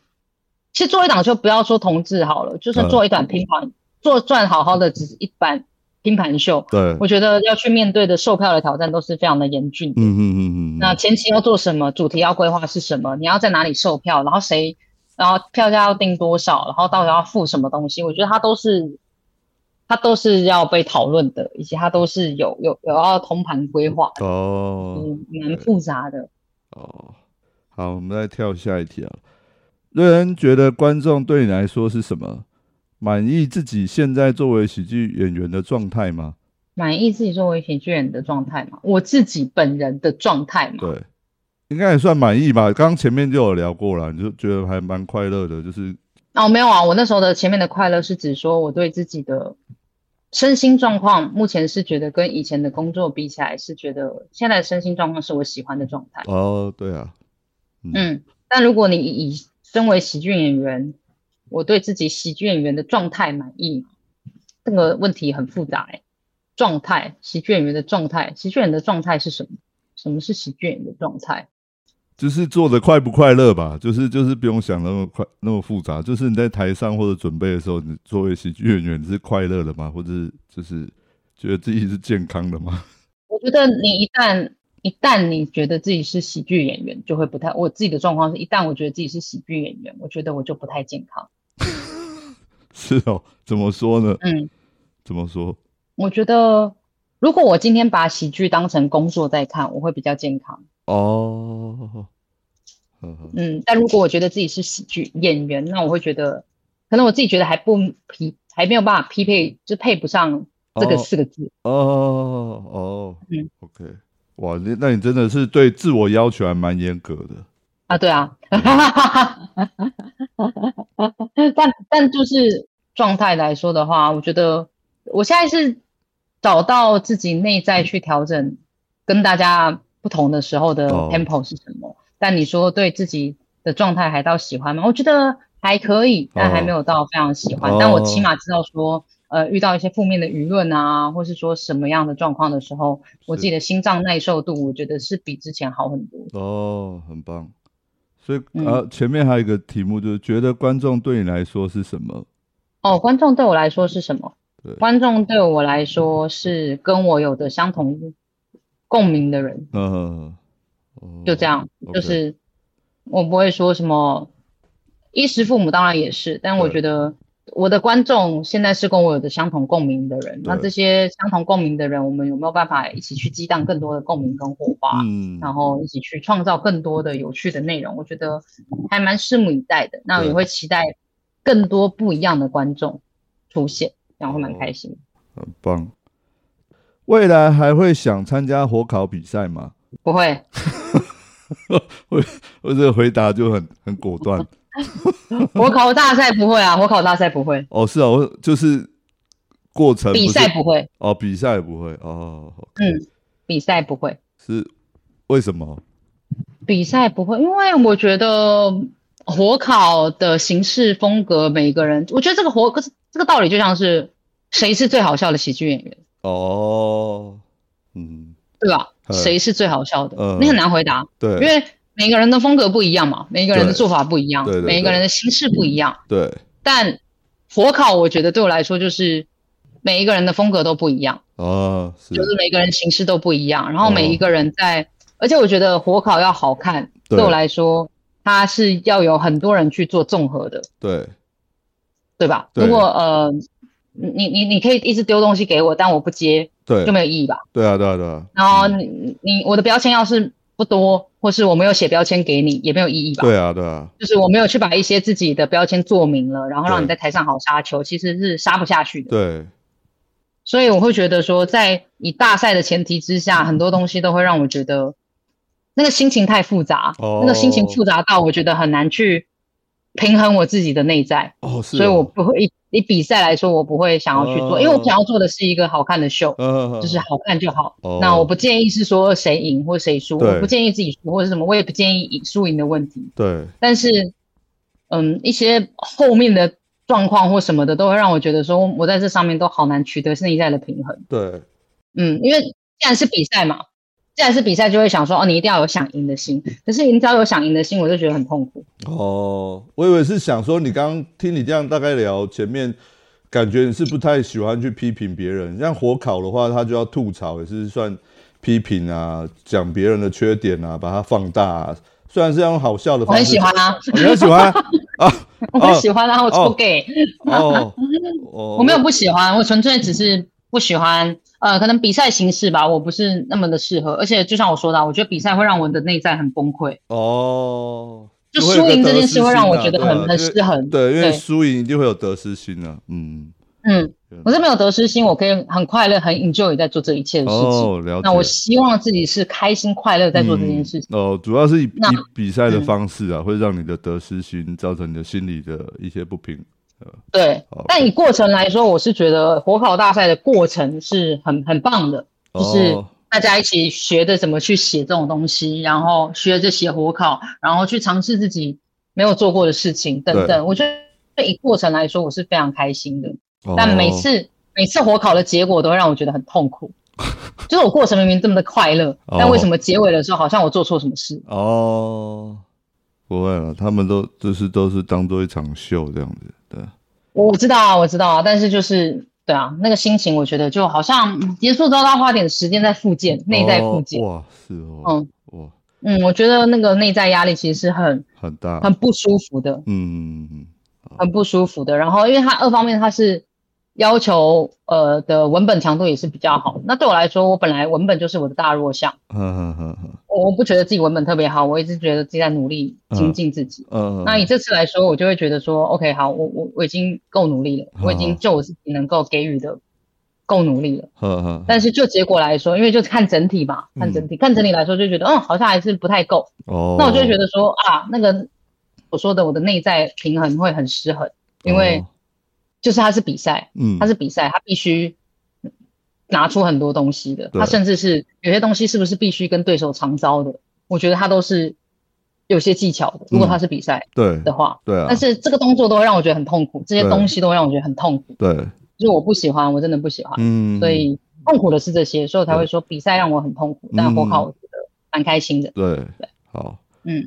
其实做一档就不要说同志好了，就算嗯做一档拼盘，做赚好好的只是一版拼盘秀，对，我觉得要去面对的售票的挑战都是非常的严峻的。嗯嗯嗯嗯，那前期要做什么，主题要规划是什么，你要在哪里售票，然后谁，然后票价要定多少，然后到底要付什么东西，我觉得它都是，它都是要被讨论的，以及它都是有有有要通盘规划的，哦嗯，蛮复杂的。哦，好，我们再跳下一题啊。瑞恩觉得观众对你来说是什么？满意自己现在作为喜剧演员的状态吗？满意自己作为喜剧演员的状态吗，我自己本人的状态吗，对，应该也算满意吧。刚刚前面就有聊过了，你就觉得还蛮快乐的，就是哦，没有啊，我那时候的前面的快乐是指说我对自己的身心状况，目前是觉得跟以前的工作比起来，是觉得现在的身心状况是我喜欢的状态。哦，对啊，嗯，但如果你以身为喜剧演员，我对自己喜剧演员的状态满意，这个问题很复杂哎、状态，喜剧演员的状态，喜剧演员的状态是什么？什么是喜剧演员的状态？就是做的快不快乐吧，就是就是不用想那么快那么复杂，就是你在台上或者准备的时候，你作为喜剧演员你是快乐的吗？或者就是觉得自己是健康的吗？我觉得你一旦一旦你觉得自己是喜剧演员，就会不太。我自己的状况是，一旦我觉得自己是喜剧演员，我觉得我就不太健康。是哦，怎么说呢？嗯，怎么说？我觉得如果我今天把喜剧当成工作在看，我会比较健康。哦，嗯，但如果我觉得自己是喜剧演员，那我会觉得，可能我自己觉得还不匹，还没有办法匹配，就配不上这个哦四个字。哦哦，嗯，OK，哇，那那你真的是对自我要求还蛮严格的。啊，对啊，但但就是状态来说的话，我觉得我现在是找到自己内在去调整跟大家不同的时候的哦 tempo 是什么。但你说对自己的状态还到喜欢吗？我觉得还可以，但还没有到非常喜欢。哦但我起码知道说，呃，遇到一些负面的舆论啊，或是说什么样的状况的时候，我自己的心脏耐受度，我觉得是比之前好很多。哦，很棒。所以嗯啊，前面还有一个题目，就是觉得观众对你来说是什么？哦，观众对我来说是什么对？观众对我来说是跟我有的相同共鸣的人，嗯，哦就这样就是我不会说什么衣食父母，当然也是，但我对觉得我的观众现在是跟我有着相同共鸣的人，那对这些相同共鸣的人，我们有没有办法一起去激荡更多的共鸣跟火花？嗯，然后一起去创造更多的有趣的内容，我觉得还蛮拭目以待的。那我也会期待更多不一样的观众出现，这样会蛮开心。很棒。未来还会想参加火烤比赛吗？不会，我我这个回答就很很果断。火烤大赛不会啊，火烤大赛不会，哦，是啊，我就是过程比赛不会，哦，比赛不会哦，嗯，比赛不会，是为什么？比赛不会，因为我觉得火烤的形式风格，每个人，我觉得这个火这个道理就像是谁是最好笑的喜剧演员哦，嗯，对吧？嗯。谁是最好笑的？嗯。你很难回答，对，因为每个人的风格不一样嘛，每个人的做法不一样，对对对。每个人的形式不一样。对。但火烤，我觉得对我来说就是每一个人的风格都不一样，哦，是。就是每个人形式都不一样，然后哦。每一个人在，而且我觉得火烤要好看，对。对我来说，它是要有很多人去做综合的，对。对吧？对。如果呃，你你你可以一直丢东西给我，但我不接，对就没有意义吧？对啊对啊对啊，然后你你我的标签要是不多，或是我没有写标签给你，也没有意义吧？对啊对啊，就是我没有去把一些自己的标签做明了，然后让你在台上好杀球，其实是杀不下去的。对所以我会觉得说，在以大赛的前提之下，很多东西都会让我觉得那个心情太复杂，哦那个心情复杂到我觉得很难去平衡我自己的内在，哦是哦，所以我不会以以比赛来说，我不会想要去做，哦因为我想要做的是一个好看的秀。嗯就是好看就好。哦那我不建议是说谁赢或谁输，我不建议自己输或者什么，我也不建议赢输赢的问题。对但是，嗯，一些后面的状况或什么的，都会让我觉得说，我在这上面都好难取得内在的平衡。对嗯，因为既然是比赛嘛，既然是比赛，就会想说，哦，你一定要有想赢的心。可是你只要有想赢的心，我就觉得很痛苦。哦，我以为是想说你刚刚听你这样大概聊前面。感觉你是不太喜欢去批评别人，像火烤的话，他就要吐槽，也是算批评啊，讲别人的缺点啊，把它放大、啊。虽然是用好笑的我方式，很喜欢啊，哦你很喜欢啊？我很喜欢啊，我哦抽 gay。哦哦，我没有不喜欢，我纯粹只是不喜欢，呃，可能比赛形式吧，我不是那么的适合。而且就像我说的啊，我觉得比赛会让我的内在很崩溃，哦，就输赢这件事会让我觉得很很失衡。对，因为输赢一定会有得失心啊。嗯，嗯，我是没有得失心，我可以很快乐、很 enjoy 在做这一切的事情。哦，了解。那我希望自己是开心快乐在做这件事情。嗯哦，主要是以那以比赛的嗯方式啊，会让你的得失心造成你的心理的一些不平。对，但以过程来说，我是觉得火烤大赛的过程是很很棒的，就是哦大家一起学着怎么去写这种东西，然后学着写火烤，然后去尝试自己没有做过的事情等等。我觉得以过程来说，我是非常开心的。但哦每次每次火烤的结果都会让我觉得很痛苦，就是我过程明明这么的快乐，哦但为什么结尾的时候好像我做错什么事？哦，不会了，他们都就是都是当做一场秀这样子，对。我知道啊，我知道啊，但是就是对啊，那个心情我觉得就好像嗯结束之后，要花点时间在复健，内在复健。哦哇，是哦，嗯哇，嗯，我觉得那个内在压力其实是很很大，很不舒服的，嗯嗯嗯很不舒服的。然后，因为它二方面它是要求呃的文本强度也是比较好。那对我来说，我本来文本就是我的大弱项，嗯，嗯嗯嗯，我不觉得自己文本特别好，我一直觉得自己在努力精进自己。嗯，那以这次来说，我就会觉得说，OK，好，我我我已经够努力了，我已经就我自己能够给予的够努力了。嗯嗯，但是就结果来说，因为就看整体嘛，看整体，看整体来说就觉得，嗯，好像还是不太够。哦，那我就会觉得说啊，那个我说的我的内在平衡会很失衡，因为哦就是他是比赛，嗯，它是比赛，他必须拿出很多东西的，对。它甚至是有些东西是不是必须跟对手常招的，我觉得他都是有些技巧的。如果他是比赛对。的话，对啊，但是这个动作都会让我觉得很痛苦，这些东西都会让我觉得很痛苦，对，就是我不喜欢，我真的不喜欢，嗯，所以痛苦的是这些，所以我才会说比赛让我很痛苦，但火烤我觉得蛮开心的。对。对，好，嗯，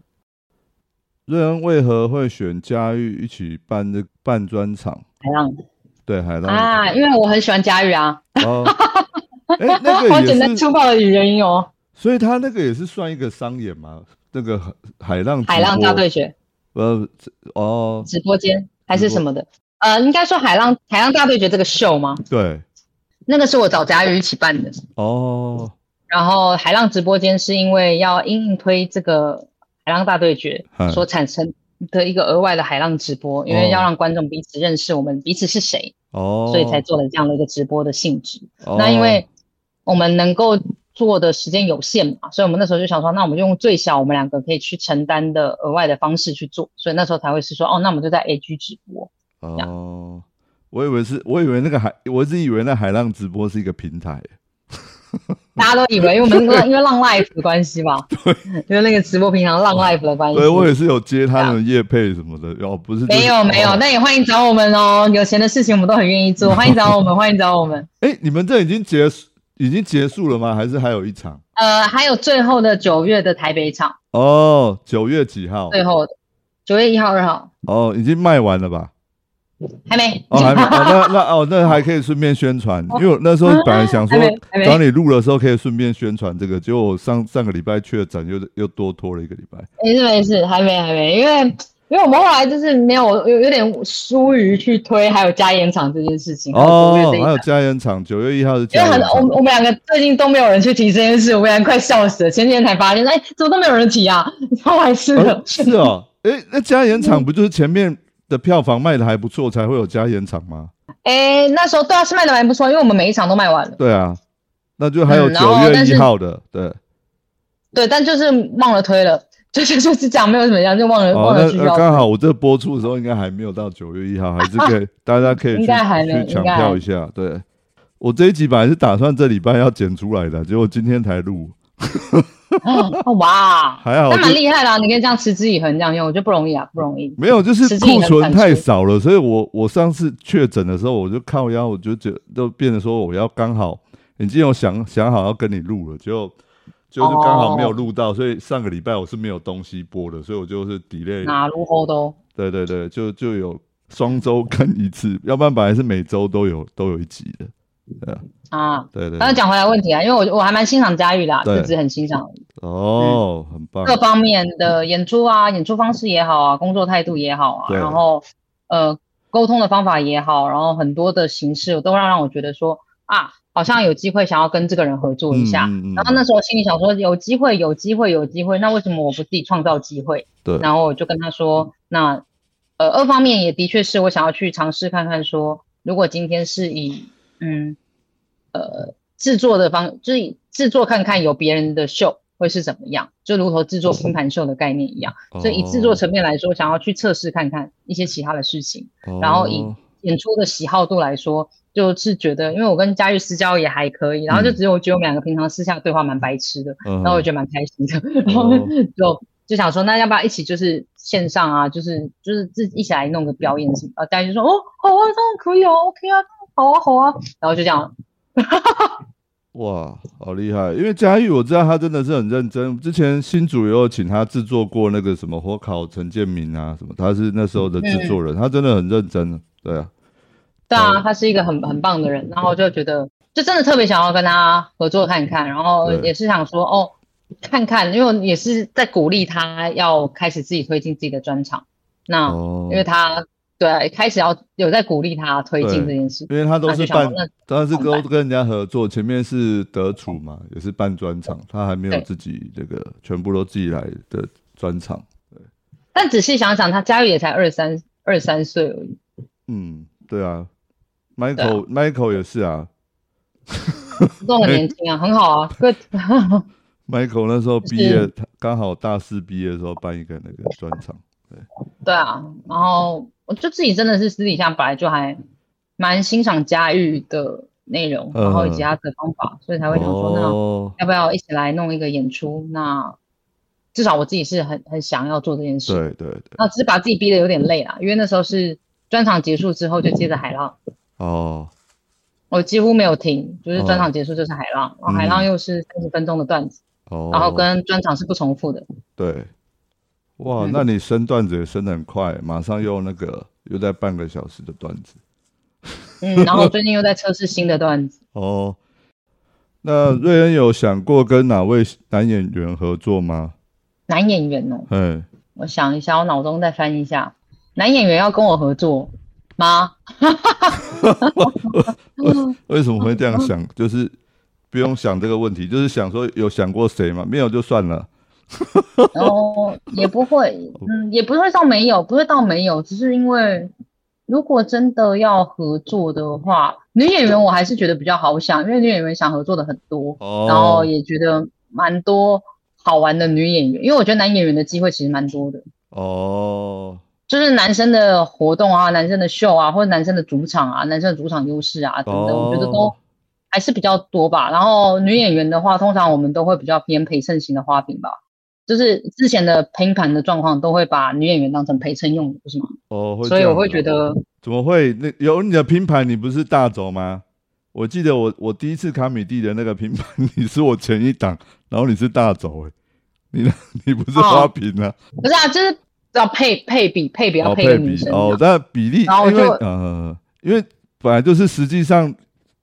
瑞恩为何会选佳玉一起办这办专场？海浪。对，海浪。啊，因为我很喜欢嘉玉啊，哦，哎，那个好简单粗暴的原因哦。所以他那个也是算一个商演嘛？那个海海浪海浪大播对决。呃哦，直播间还是什么的，呃，应该说海浪海浪大对决这个秀吗？对，那个是我找佳玉一起办的，哦，然后海浪直播间是因为要硬硬推这个海浪大对决所产生的一个额外的海浪直播，因为要让观众彼此认识我们彼此是谁，哦，所以才做了这样的一个直播的性质。哦那因为我们能够做的时间有限嘛，所以我们那时候就想说，那我们就用最小我们两个可以去承担的额外的方式去做，所以那时候才会是说，哦，那我们就在 AG 直播。哦，我以为是，我以为那个海，我一直以为那海浪直播是一个平台。大家都以为，因为我们因为浪 life 的关系嘛，对，因为那个直播平常浪 life 的关系，对我也是有接他们夜配什么的，哦，不是没有没有，那也欢迎找我们哦，有钱的事情我们都很愿意做，欢迎找我们，欢迎找我们。哎，你们这已经结束，已经结束了吗？还是还有一场？呃，还有最后的九月的台北场哦，九月几号？最后的九月一号、二号。哦，已经卖完了吧？还没哦，还没 哦，那那哦，那还可以顺便宣传，因为我那时候本来想说 找你录的时候可以顺便宣传这个，结果我上上个礼拜确诊，又又多拖了一个礼拜。没事没事，还没还没，因为因为我们后来就是没有有有点疏于去推，还有加延场这件事情。哦，还有加延场，九月一号是。因为很我我们两个最近都没有人去提这件事，我们两个快笑死了。前几天才发现，哎，怎么都没有人提啊？超还是的。是哦，哎，那加延场不就是前面？的票房卖的还不错，才会有加演场吗？哎，那时候对啊，是卖的还不错，因为我们每一场都卖完了。对啊，那就还有九月一号的，对。对，但就是忘了推了，就是就是讲没有怎么样，就忘了忘了去刚好我这播出的时候，应该还没有到九月一号，还是可以 大家可以去去抢票一下。对，我这一集本来是打算这礼拜要剪出来的，结果今天才录。哇，还好，那蛮厉害啦。你可以这样持之以恒这样用，我觉得不容易啊，不容易。没有，就是库存太少了，所以我我上次确诊的时候，我就靠腰，我就觉都变得说我要刚好已经有想想好要跟你录了，就就是刚好没有录到，所以上个礼拜我是没有东西播的，所以我就是 delay。哪录后都？对对对，就就有双周更一次，要不然本来是每周都有都有一集的。对啊，对对。刚刚讲回来问题啊，因为我我还蛮欣赏佳玉的，就只很欣赏。哦，很棒。各方面的演出啊，演出方式也好啊，工作态度也好啊，然后呃，沟通的方法也好，然后很多的形式都让让我觉得说啊，好像有机会想要跟这个人合作一下。然后那时候心里想说，有机会，有机会，有机会，那为什么我不自己创造机会？对。然后我就跟他说，那呃，二方面也的确是我想要去尝试看看，说如果今天是以嗯，呃，制作的方就是制作看看有别人的秀会是怎么样，就如同制作拼盘秀的概念一样。所以以制作层面来说，想要去测试看看一些其他的事情。然后以演出的喜好度来说，就是觉得，因为我跟佳玉私交也还可以，然后就只有我觉得我们两个平常私下对话蛮白痴的，然后我觉得蛮开心的，然后就就想说，那要不要一起就是线上啊，就是就是自己一起来弄个表演什么？大家就说哦，好啊，当然可以哦，OK 啊。好啊，好啊，然后就这样。哇，好厉害！因为嘉玉我知道他真的是很认真。之前新主有请他制作过那个什么火烤陈建明啊什么，他是那时候的制作人，他真的很认真。对啊，对啊，他是一个很很棒的人。然后就觉得，就真的特别想要跟他合作看看。然后也是想说，哦，看看，因为也是在鼓励他要开始自己推进自己的专场。那因为他。对，开始要有在鼓励他推进这件事，因为他都是办，当然是跟跟人家合作。前面是德楚嘛，也是办专场，他还没有自己这个全部都自己来的专场。对，但仔细想想，他嘉玉也才二三二三岁而已。嗯，对啊，Michael Michael 也是啊，都很年轻啊，很好啊。Michael 那时候毕业，他刚好大四毕业的时候办一个那个专场。对，对啊，然后。我就自己真的是私底下本来就还蛮欣赏佳玉的内容，然后以及他的方法，所以才会想说，那要不要一起来弄一个演出？那至少我自己是很很想要做这件事。对对对。那只是把自己逼得有点累啦，因为那时候是专场结束之后就接着海浪。哦。我几乎没有停，就是专场结束就是海浪，然后海浪又是三十分钟的段子，然后跟专场是不重复的。对。哇，那你生段子也生的很快，马上又那个又在半个小时的段子。嗯，然后最近又在测试新的段子。哦，那瑞恩有想过跟哪位男演员合作吗？男演员哦，嗯，我想一下，我脑中再翻一下，男演员要跟我合作吗？为什么会这样想？就是不用想这个问题，就是想说有想过谁吗？没有就算了。哦，也不会，嗯，也不会到没有，不会到没有，只是因为如果真的要合作的话，女演员我还是觉得比较好想，因为女演员想合作的很多，然后也觉得蛮多好玩的女演员，因为我觉得男演员的机会其实蛮多的。哦，就是男生的活动啊，男生的秀啊，或者男生的主场啊，男生的主场优势啊等等，我觉得都还是比较多吧。然后女演员的话，通常我们都会比较偏陪衬型的花瓶吧。就是之前的拼盘的状况，都会把女演员当成陪衬用的，不是吗？哦，会所以我会觉得，怎么会？那有你的拼盘，你不是大轴吗？我记得我我第一次卡米蒂的那个拼盘，你是我前一档，然后你是大轴哎、你呢？你不是花瓶啊？不是啊，就是要配配比配比要哦，配女生啊、哦，但比例，因为然后我就呃，因为本来就是实际上，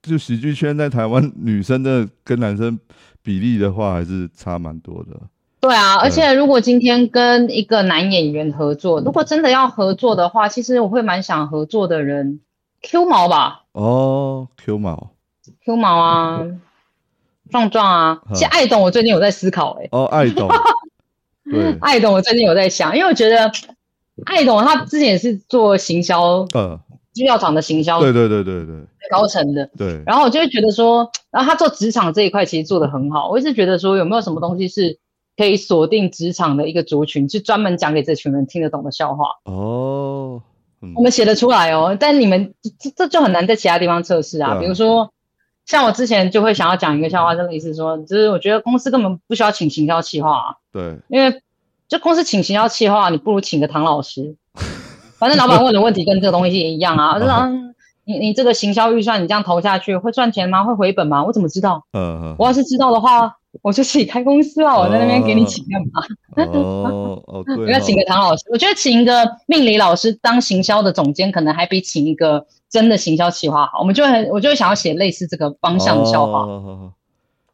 就喜剧圈在台湾女生的跟男生比例的话，还是差蛮多的。对啊，而且如果今天跟一个男演员合作，如果真的要合作的话，其实我会蛮想合作的人，Q 毛吧。哦，Q 毛，，Q 毛啊，壮壮啊，嗯。其实爱董我最近有在思考、欸，哦，爱懂，对，爱董我最近有在想，因为我觉得爱董他之前也是做行销，嗯，制药厂的行销对对对对对。高层的，对，然后我就会觉得说，然后他做职场这一块其实做的很好，我一直觉得说有没有什么东西是可以锁定职场的一个族群，是专门讲给这群人听得懂的笑话。哦，嗯我们写得出来哦，但你们这这就很难在其他地方测试啊。比如说，像我之前就会想要讲一个笑话，就类似说，就是我觉得公司根本不需要请行销企划、啊，对，因为就公司请行销企划，你不如请个唐老师，反正老板问的问题跟这个东西也一样啊。就是嗯你你这个行销预算你这样投下去会赚钱吗？会回本吗？我怎么知道？嗯嗯，我要是知道的话，我就自己开公司啊，我在那边给你请干嘛？哦哦我 要请个唐老师，我觉得请一个命理老师当行销的总监，可能还比请一个真的行销企划好。我们就会很，我就会想要写类似这个方向的笑话，哦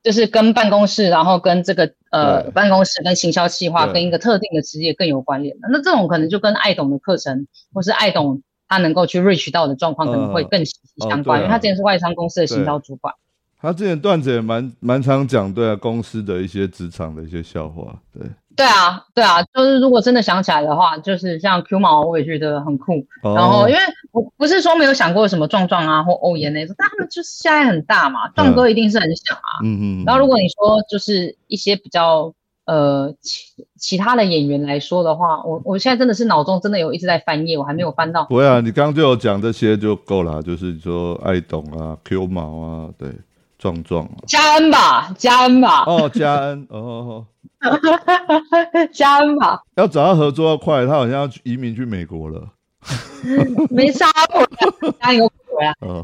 就是跟办公室，然后跟这个呃办公室跟行销企划跟一个特定的职业更有关联的。那这种可能就跟爱懂的课程，或是爱懂他能够去 reach 到的状况，可能会更息息相关，哦啊因为他之前是外商公司的行销主管。他之前段子也蛮蛮常讲，对啊，公司的一些职场的一些笑话，对，对啊，对啊，就是如果真的想起来的话，就是像 Q 毛，我也觉得很酷。哦然后，因为我不是说没有想过什么壮壮啊或欧妍那种，但他们就是现在很大嘛，壮哥一定是很小啊。嗯嗯，然后，如果你说就是一些比较呃其其他的演员来说的话，我我现在真的是脑中真的有一直在翻页，我还没有翻到。不会啊，你刚刚就有讲这些就够了，就是说爱懂啊，Q 毛啊，对，壮壮。啊，嘉恩吧，加恩吧，哦，加恩，哦，加恩吧，要找他合作要快，他好像要移民去美国了，没杀我，嘉恩有回来，哦，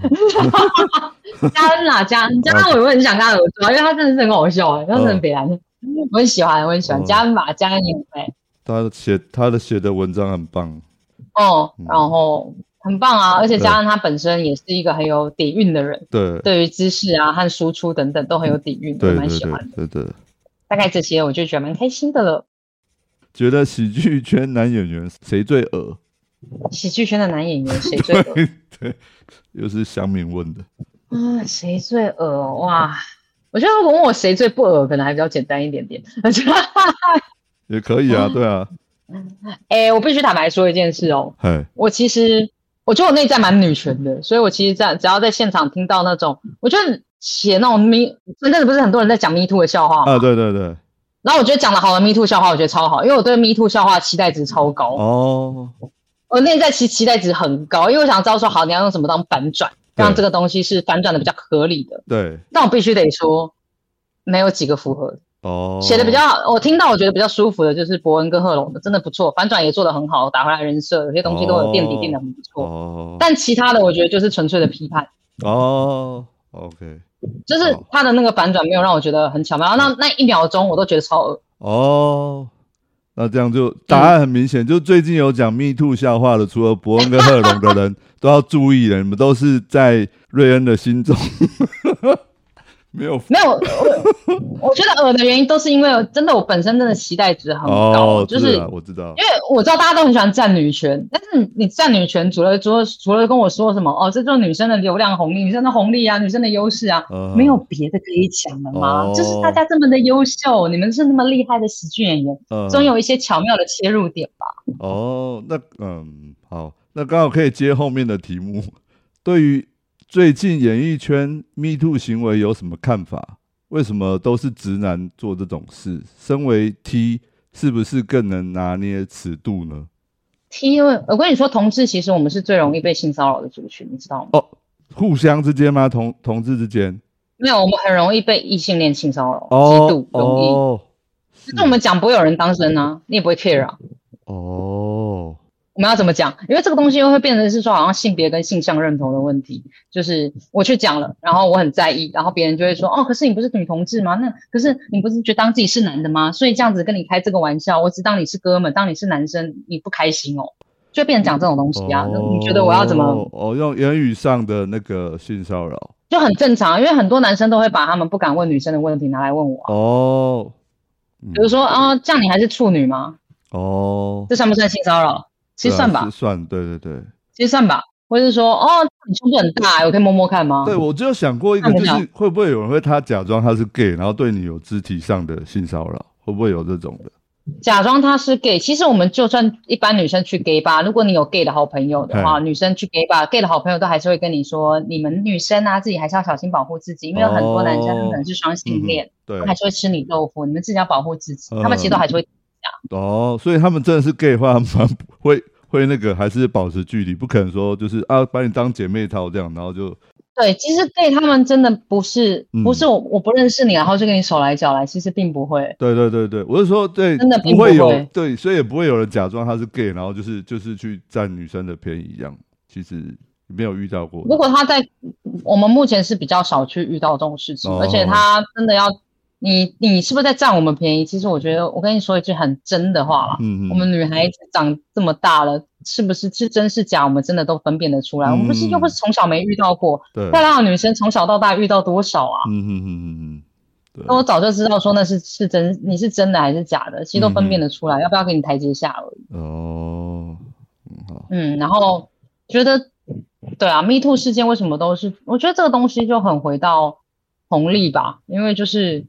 嘉恩啦，加恩，嘉恩，我也很想跟他合作，因为他真的是很好笑，哎，他很北蓝，我很喜欢，我很喜欢加恩吧，嘉恩。他写他的写的文章很棒，哦，嗯。然后很棒啊，而且对加上他本身也是一个很有底蕴的人，对，对于知识啊和输出等等都很有底蕴，我对对对蛮喜欢的。对对，大概这些我就觉得蛮开心的了。觉得喜剧圈男演员谁最恶？喜剧圈的男演员谁最恶对 对，又是乡民问的，啊？谁最恶？哇！我觉得如果问我谁最不恶，可能还比较简单一点点。也可以啊，对啊，哎、我必须坦白说一件事哦，嘿，我其实我觉得我内在蛮女权的，所以我其实在只要在现场听到那种，我觉得写那种 me，真的不是很多人在讲 me too 的笑话吗？啊，对对对，然后我觉得讲的好的 Me Too 笑话，我觉得超好，因为我对 Me Too 笑话期待值超高，哦，我内在其实期待值很高，因为我想知道说，好，你要用什么当反转，对。让这个东西是反转的比较合理的。对，但我必须得说，没有几个符合的，哦，写的比较好，我听到我觉得比较舒服的就是伯恩跟贺龙的，真的不错，反转也做得很好，打回来人设，有些东西都有垫底垫的很不错。哦。但其他的我觉得就是纯粹的批判，哦，OK，就是他的那个反转没有让我觉得很巧妙，那那一秒钟我都觉得超恶。哦，那这样就答案很明显，就最近有讲 Me Too 笑话的，除了伯恩跟贺龙的人 都要注意了，你们都是在瑞恩的心中没有没有，我 我觉得恶的原因都是因为真的我本身真的期待值很高，哦，就是啊，我知道因，为我知道大家都很喜欢占女权，但是你占女权除了除了除了跟我说什么哦，这就是女生的流量红利、女生的红利啊、女生的优势啊，嗯没有别的可以讲了吗？哦就是大家这么的优秀，你们是那么厉害的喜剧演员，嗯总有一些巧妙的切入点吧。哦，那嗯，好，那刚好可以接后面的题目。对于最近演艺圈 Me Too 行为有什么看法？为什么都是直男做这种事？身为 T，是不是更能拿捏尺度呢？T，因为我跟你说，同志其实我们是最容易被性骚扰的族群，你知道吗？哦，互相之间吗？同同志之间？没有，我们很容易被异性恋性骚扰，极哦度容易。哦那我们讲不会有人当真啊，你也不会 care 啊。哦，我们要怎么讲？因为这个东西又会变成是说，好像性别跟性向认同的问题。就是我去讲了，然后我很在意，然后别人就会说，哦，可是你不是女同志吗？那可是你不是觉得当自己是男的吗？所以这样子跟你开这个玩笑，我只当你是哥们，当你是男生，你不开心哦，就会变成讲这种东西啊。那你觉得我要怎么？哦？哦，用言语上的那个性骚扰。就很正常，因为很多男生都会把他们不敢问女生的问题拿来问我啊、哦，嗯比如说啊，这样你还是处女吗？哦，这算不算性骚扰？其实算吧对啊，算，对对对。其实算吧。或者是说，哦，你胸部很大，我可以摸摸看吗？对，我就想过一个，就是会不会有人会他假装他是 gay，然后对你有肢体上的性骚扰，会不会有这种的？假装他是 gay，其实我们就算一般女生去 gay 吧，如果你有 gay 的好朋友的话，女生去 gay 吧，gay 的好朋友都还是会跟你说，你们女生啊，自己还是要小心保护自己，因为有很多男生他可能是双性恋，对他，还是会吃你豆腐，你们自己要保护自己。嗯他们其实都还是会，哦，所以他们真的是 gay 的话，他们会会那个还是保持距离，不可能说就是啊把你当姐妹淘这样，然后就对，其实 gay 他们真的不是，嗯不是我我不认识你，然后就跟你手来脚来，其实并不会。对对对对，我是说对，真的不会有对，所以也不会有人假装他是 gay，然后就是就是去占女生的便宜一样，其实没有遇到过。如果他在，我们目前是比较少去遇到这种事情，哦而且他真的要你，你是不是在占我们便宜？其实我觉得，我跟你说一句很真的话啦，嗯嗯，我们女孩子长这么大了，是不是是真是假，我们真的都分辨得出来。嗯我们不是又不是从小没遇到过，对，漂亮的女生从小到大遇到多少啊？嗯嗯嗯嗯嗯，那我早就知道说那是是真，你是真的还是假的，其实都分辨得出来，要不要给你台阶下而已。哦，嗯，嗯，然后觉得，对啊，Me Too 事件为什么都是？我觉得这个东西就很回到红利吧，因为就是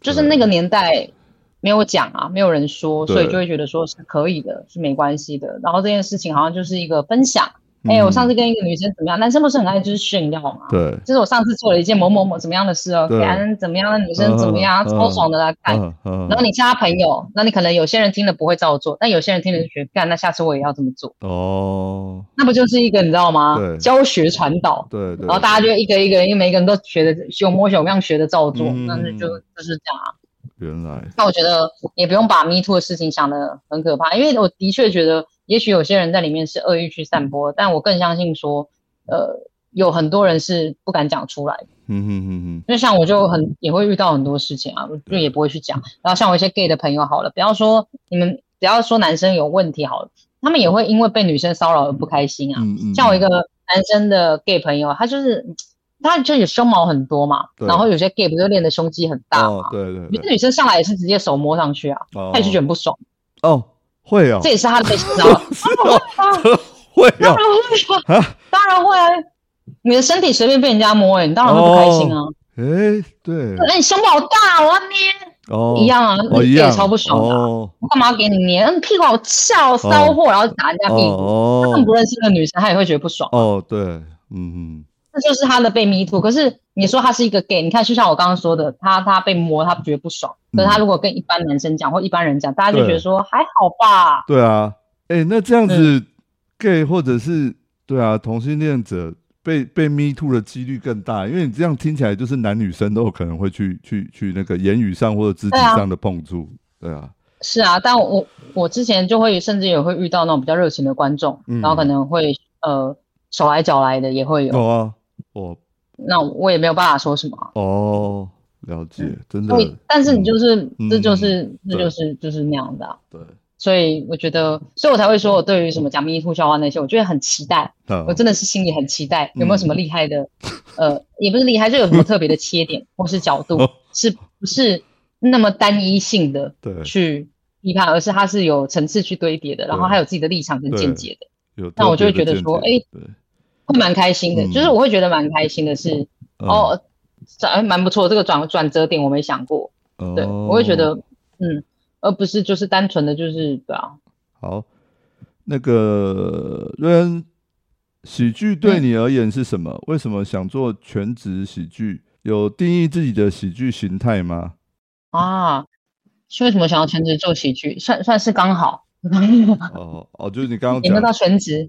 就是那个年代没有讲啊，没有人说，所以就会觉得说是可以的，是没关系的。然后这件事情好像就是一个分享，哎、嗯我上次跟一个女生怎么样？男生不是很爱就是炫耀嘛？对，就是我上次做了一件某某某怎么样的事哦，感恩怎么样的女生怎么样，超爽的来看。嗯嗯，然后你加他朋友，那你可能有些人听了不会照做，但有些人听了就觉得干，那下次我也要这么做。哦，那不就是一个你知道吗对？教学传导，对对，然后大家就一个一个，因为每个人都学的熊摸熊样学的照做，嗯那就就就是这样啊。原来，那我觉得也不用把 Me Too 的事情想得很可怕，因为我的确觉得，也许有些人在里面是恶意去散播，但我更相信说，呃，有很多人是不敢讲出来的。嗯哼哼哼，就像我就很也会遇到很多事情啊，就也不会去讲。然后像我一些 gay 的朋友好了，不要说你们，不要说男生有问题好了，他们也会因为被女生骚扰而不开心啊。嗯嗯，像我一个男生的 gay 朋友，他就是他就有胸毛很多嘛，然后有些 gay 不就练的胸肌很大嘛，，哦对对有对。些，女生上来也是直接手摸上去啊，哦。他也是觉得不爽，哦，会哦。这，也是他的被性骚扰。啊。会当哦，然会啊，当然会啊，你的身体随便被人家摸、欸，你当然会不开心啊。哎，对，哎、你胸部好大，我要捏，哦，一样啊，一样，也超不爽的我干嘛要给你捏？嗯，屁股好翘，骚货，然后打人家屁股。哦。他们不认识的女生，她也会觉得不爽。哦，对，嗯嗯，这就是他的被迷途。可是你说他是一个 gay，你看，就像我刚刚说的，他他被摸，他觉得不爽。可是他如果跟一般男生讲或一般人讲，大家就觉得说还好吧。对啊，哎，那这样嗯子，gay 或者是对啊，同性恋者被被 me too 的几率更大，因为你这样听起来就是男女生都有可能会去去去那个言语上或者肢体上的碰触，对啊，是啊，但我我之前就会甚至也会遇到那种比较热情的观众，嗯然后可能会呃手来脚来的也会有。有啊，哦那我也没有办法说什么啊。哦，了解，真的但是你就是，嗯这就是，嗯这就是，就是那样的啊、对，所以我觉得，所以我才会说，我对于什么讲 Me Too 笑话那些，我觉得很期待。嗯我真的是心里很期待，有没有什么厉害的？嗯呃，也不是厉害，就有什么特别的切点或是角度哦，是不是那么单一性的对，去批判，而是它是有层次去堆叠的，然后还有自己的立场跟见解的，有那我就会觉得说哎会蛮开心的。嗯就是我会觉得蛮开心的是，哦，转蛮不错，这个转转折点我没想过。对，哦我会觉得，嗯，而不是就是单纯的就是对啊，好，那个瑞恩，喜剧对你而言是什么？为什么想做全职喜剧？有定义自己的喜剧形态吗？啊，是为什么想要全职做喜剧？算算是刚好，哦哦，就是你刚刚讲到全职，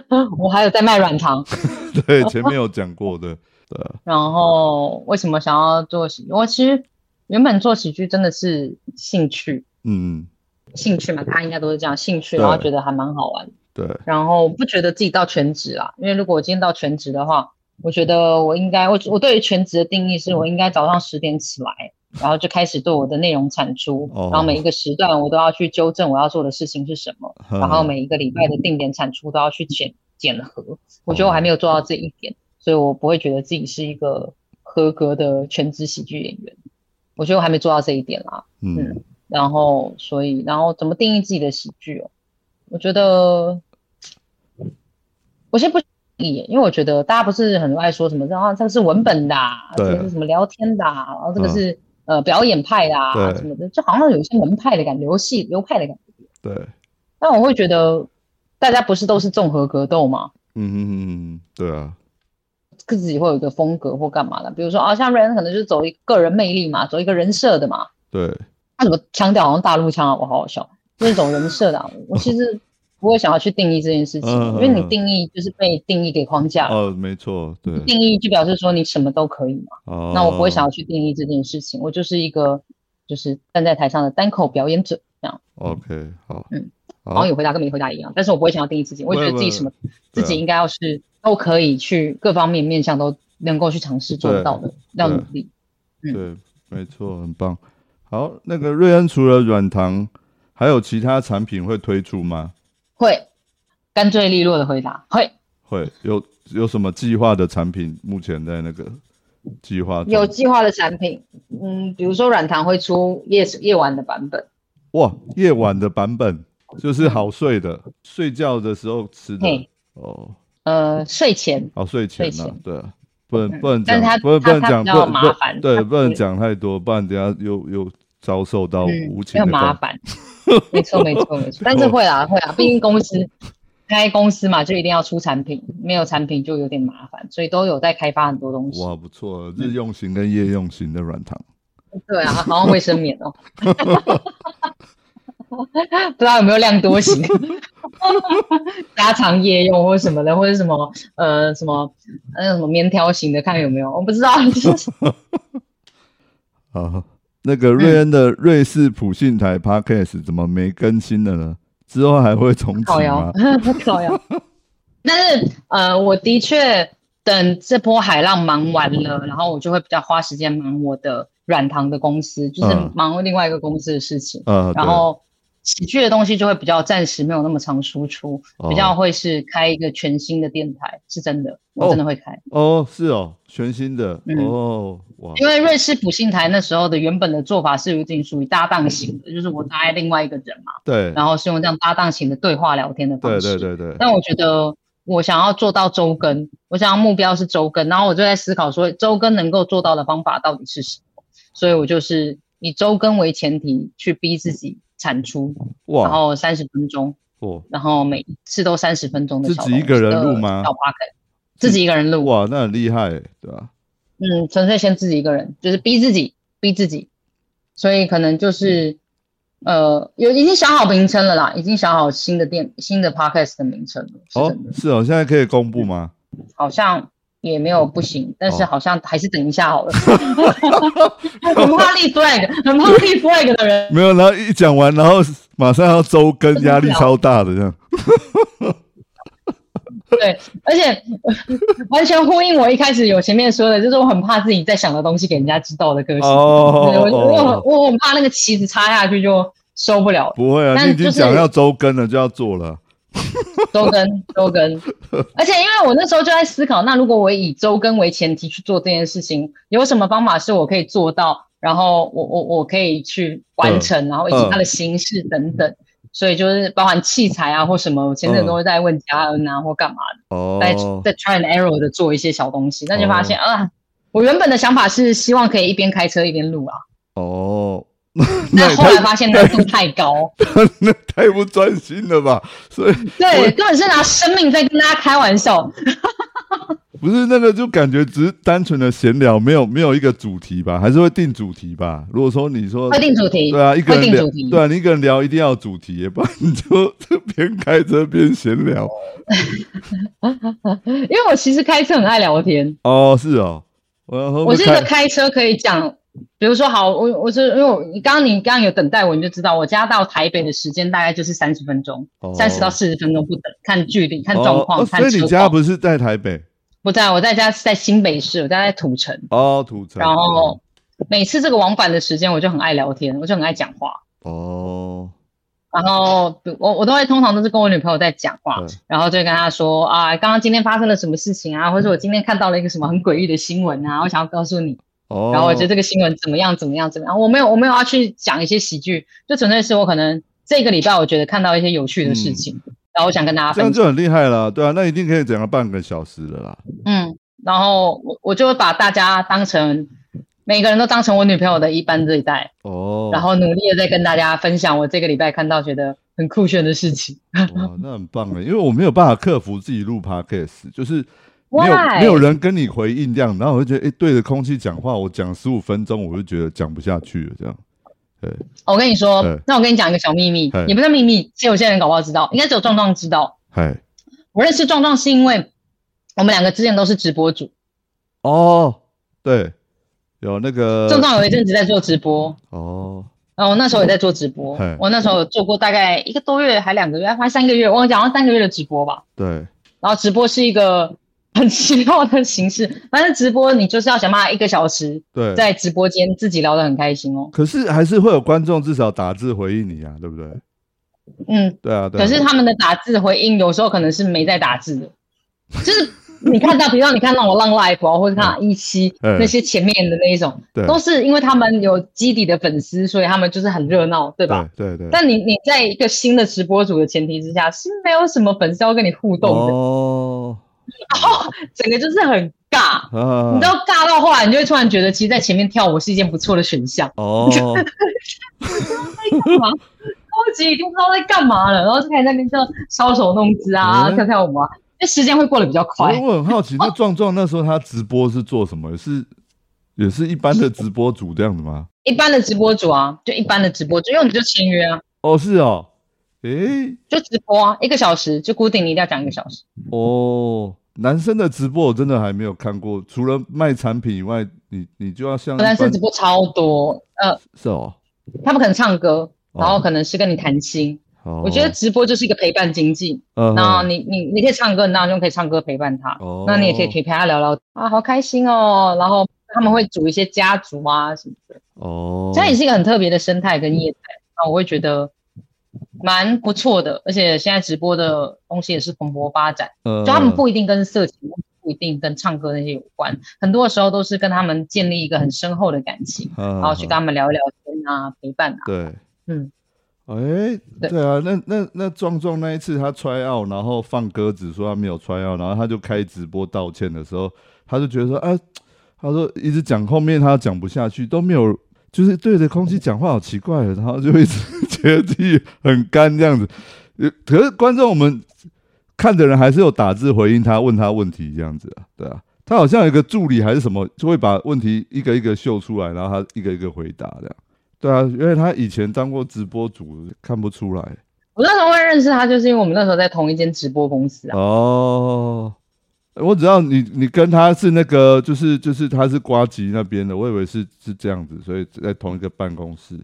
我还有在卖软糖。对，前面有讲过的，对啊，然后为什么想要做喜剧？我其实原本做喜剧真的是兴趣，嗯，兴趣嘛，大家应该都是这样，兴趣，对然后觉得还蛮好玩的。对，然后不觉得自己到全职啦，因为如果我今天到全职的话，我觉得我应该，我我对于全职的定义是我应该早上十点起来，然后就开始对我的内容产出，哦然后每一个时段我都要去纠正我要做的事情是什么，嗯然后每一个礼拜的定点产出都要去检检核。我觉得我还没有做到这一点，所以我不会觉得自己是一个合格的全职喜剧演员。我觉得我还没做到这一点啦。嗯然后，所以，然后怎么定义自己的喜剧哦？我觉得，我先不定义，因为我觉得大家不是很爱说什么，然后，这个是文本的、啊，这个是什么聊天的、啊，然后这个嗯是、呃表演派的啊什么的，就好像有一些门派的感觉，流系流派的感觉。对，但我会觉得，大家不是都是综合格斗吗？嗯嗯嗯嗯，对啊，自己会有一个风格或干嘛的，比如说啊，像 Ryan 可能就是走一个个人魅力嘛，走一个人设的嘛。对，他怎么腔调好像大陆腔啊？我好好笑，那种人设的、啊，我其实不会想要去定义这件事情，嗯因为你定义就是被定义给框架了。哦，没错，对，定义就表示说你什么都可以嘛。哦，那我不会想要去定义这件事情，我就是一个就是站在台上的单口表演者这样。OK，好，嗯，好好像有回答跟没回答一样，但是我不会想要定义自己，我也觉得自己什么自己应该要是都可以去各方面面向都能够去尝试做得到的，要努力。嗯对，没错，很棒。好，那个瑞恩除了软糖，还有其他产品会推出吗？会干脆利落的回答，会。会有有什么计划的产品？目前在那个计划有计划的产品，嗯，比如说软糖会出夜夜晚的版本，哇，夜晚的版本就是好睡的，睡觉的时候吃的哦，呃，睡前好睡前呢、对啊，不能嗯不能讲，不能不能讲不能麻烦对，不能讲太多，不然等下又又遭受到嗯无，情的攻麻烦，没错没错没错，但是会啦会啦，毕竟公司开公司嘛，就一定要出产品，没有产品就有点麻烦，所以都有在开发很多东西。哇，不错，日用型跟夜用型的软糖，对啊，好像卫生棉哦，不知道有没有量多型，加长夜用或什么的，或者什么呃什么那什么棉条型的，看有没有，我不知道，就 是好，那个瑞恩的瑞士普信台 Podcast 怎么没更新了呢？之后还会重启吗？，靠腰。但是呃，我的确等这波海浪忙完了，然后我就会比较花时间忙我的软糖的公司，就是嗯忙另外一个公司的事情。嗯，然后喜剧的东西就会比较暂时没有那么常输出，哦。比较会是开一个全新的电台，是真的，我真的会开。哦，是哦，全新的、嗯。哦，哇，因为瑞士普信台那时候的原本的做法是有点属于搭档型的，就是我搭在另外一个人嘛，对，然后是用这样搭档型的对话聊天的方对式。对对对，但我觉得我想要做到周更，我想要目标是周更，然后我就在思考说周更能够做到的方法到底是什么，所以我就是以周更为前提去逼自己产出，哇。然哇，后三十分钟，哦，然后每一次都三十分钟的小自己一个人录吗？小 o 自己一个人录，哇，那很厉害，对吧、嗯，纯粹先自己一个人，就是逼自己，逼自己，所以可能就是。呃，有已经想好名称了啦，已经想好新的店、新的 podcast 的名称哦是哦，现在可以公布吗？好像也没有不行，但是哦好像还是等一下好了。很怕立 flag，很怕立 flag 的人，没有，然后一讲完，然后马上要周更，压力超大的这样。对，而且完全呼应我一开始有前面说的，就是我很怕自己在想的东西给人家知道的个性。哦对我我很怕那个旗子插下去就收不了了。不会啊，但你已经就是要周更了，就要做了。周更周更，而且因为我那时候就在思考，那如果我以周更为前提去做这件事情，有什么方法是我可以做到，然后我我我可以去完成，然后以及它的形式等等，所以就是包含器材啊或什么，我前阵都会在问嘉恩啊或干嘛的，哦，在。在 try and error 的做一些小东西，但就发现啊，我原本的想法是希望可以一边开车一边录啊，哦，但也后来发现难度太高，那太不专心了吧？所以对，根本是拿生命在跟大家开玩笑。不是那个，就感觉只是单纯的闲聊，没有没有一个主题吧？还是会定主题吧？如果说你说会定主题，对啊，一个人聊对啊，你一个人聊一定要有主题，不然你就边开车边闲聊。因为我其实开车很爱聊天，哦，是哦，我我是一个开车可以讲，比如说好，我我是因为我你刚刚你刚刚有等待我，你就知道我家到台北的时间大概就是三十分钟，哦三十到四十分钟不等，看距离、看状况、哦哦看所以你家。不是在台北不在，我在家是在新北市，我家在土城，哦，土城。然后每次这个往返的时间，我就很爱聊天，我就很爱讲话。哦，然后我我都会通常都是跟我女朋友在讲话，然后就跟她说啊，刚刚今天发生了什么事情啊，或者我今天看到了一个什么很诡异的新闻啊，我想要告诉你。哦，然后我觉得这个新闻怎么样怎么样怎么样，我没有我没有要去讲一些喜剧，就纯粹是我可能这个礼拜我觉得看到一些有趣的事情，然后我想跟大家分享。这样就很厉害了，对啊，那一定可以讲个半个小时的啦。嗯，然后我我就会把大家当成每个人都当成我女朋友的一般对待，哦，然后努力的在跟大家分享我这个礼拜看到觉得很酷炫的事情。哇，那很棒哎，因为我没有办法克服自己录 podcast，就是没有？没有人跟你回应这样，然后我就觉得，哎、对着空气讲话，我讲十五分钟，我就觉得讲不下去了，这样。对我跟你说，那我跟你讲一个小秘密，也不是秘密，其实有些人搞不好知道，应该只有壮壮知道。嗨，我认识壮壮是因为我们两个之前都是直播主，哦，对，有那个壮壮有一阵子在做直播，哦，然后我那时候也在做直播，我那时候有做过大概一个多月还两个月，还三个月，我忘记好像三个月的直播吧。对，然后直播是一个很奇妙的形式，反正直播你就是要想办法一个小时对，在直播间自己聊得很开心哦。可是还是会有观众至少打字回应你啊，对不对？嗯，对啊，对啊。可是他们的打字回应有时候可能是没在打字的，就是你看到，比如说你看到我浪 life 啊，或者看到一期嗯那些前面的那一种，对都是因为他们有基底的粉丝，所以他们就是很热闹，对吧？对对对，但你你在一个新的直播主的前提之下，是没有什么粉丝要跟你互动的，哦，整个就是很尬。啊，你知道尬到后来，你就会突然觉得，其实，在前面跳舞是一件不错的选项。哦，在干嘛？超级已经不知道在干嘛了，然后就开始在那边就搔首弄姿啊，嗯跳跳舞啊，那时间会过得比较快。我很好奇，那壮壮那时候他直播是做什么？是也是一般的直播主这样的吗？一般的直播主啊，就一般的直播主，因为我们就签约啊，哦，是哦，诶，就直播啊，一个小时就固定，你一定要讲一个小时。哦，男生的直播我真的还没有看过，除了卖产品以外，你你就要像男生直播超多，呃，是哦，他们可能唱歌，然后哦可能是跟你谈心。哦我觉得，直播就是一个陪伴经济，嗯然后你你你可以唱歌，你当然就可以唱歌陪伴他。哦那你也可以陪陪他聊聊啊，好开心哦。然后他们会组一些家族啊什么的，哦，这也是一个很特别的生态跟业态。那我会觉得蛮不错的，而且现在直播的东西也是蓬勃发展，呃。就他们不一定跟色情，不一定跟唱歌那些有关，很多的时候都是跟他们建立一个很深厚的感情，然然后去跟他们聊一聊天啊，陪伴啊。对，嗯，哎，对。对啊，那那那壮壮那一次他揣 out，然后放鸽子说他没有揣 out，然后他就开直播道歉的时候，他就觉得说啊，他说一直讲后面他讲不下去，都没有，就是对着空气讲话好奇怪的，然后就一直觉得自己很干这样子。呃可是观众我们看的人还是有打字回应他，问他问题这样子啊，对啊。他好像有一个助理还是什么，就会把问题一个一个秀出来，然后他一个一个回答这样。对啊，因为他以前当过直播主，看不出来我那时候会认识他，就是因为我们那时候在同一间直播公司啊。哦。我只要你你跟他是那个，就是就是他是瓜吉那边的，我以为是是这样子，所以在同一个办公室。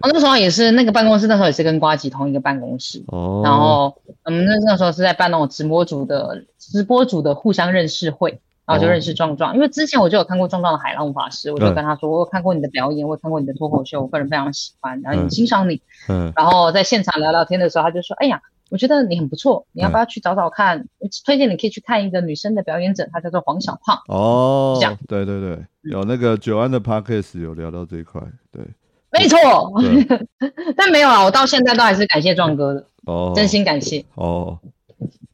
我那时候也是那个办公室，那时候也是跟瓜吉同一个办公室。哦，然后我们那那时候是在办那种直播组的直播组的互相认识会，然后就认识壮壮。因为之前我就有看过壮壮的海浪法师，我就嗯跟他说，我有看过你的表演，我有看过你的脱口秀，我个人非常喜欢，然后嗯很欣赏你。嗯然后在现场聊聊天的时候，他就说，哎呀。我觉得你很不错，你要不要去找找看？我推荐你可以去看一个女生的表演者，她叫做黄小胖。哦这样，对对对，有那个九安的 podcast 有聊到这一块，对没错，但没有啊，我到现在都还是感谢壮哥的，哦，真心感谢。哦。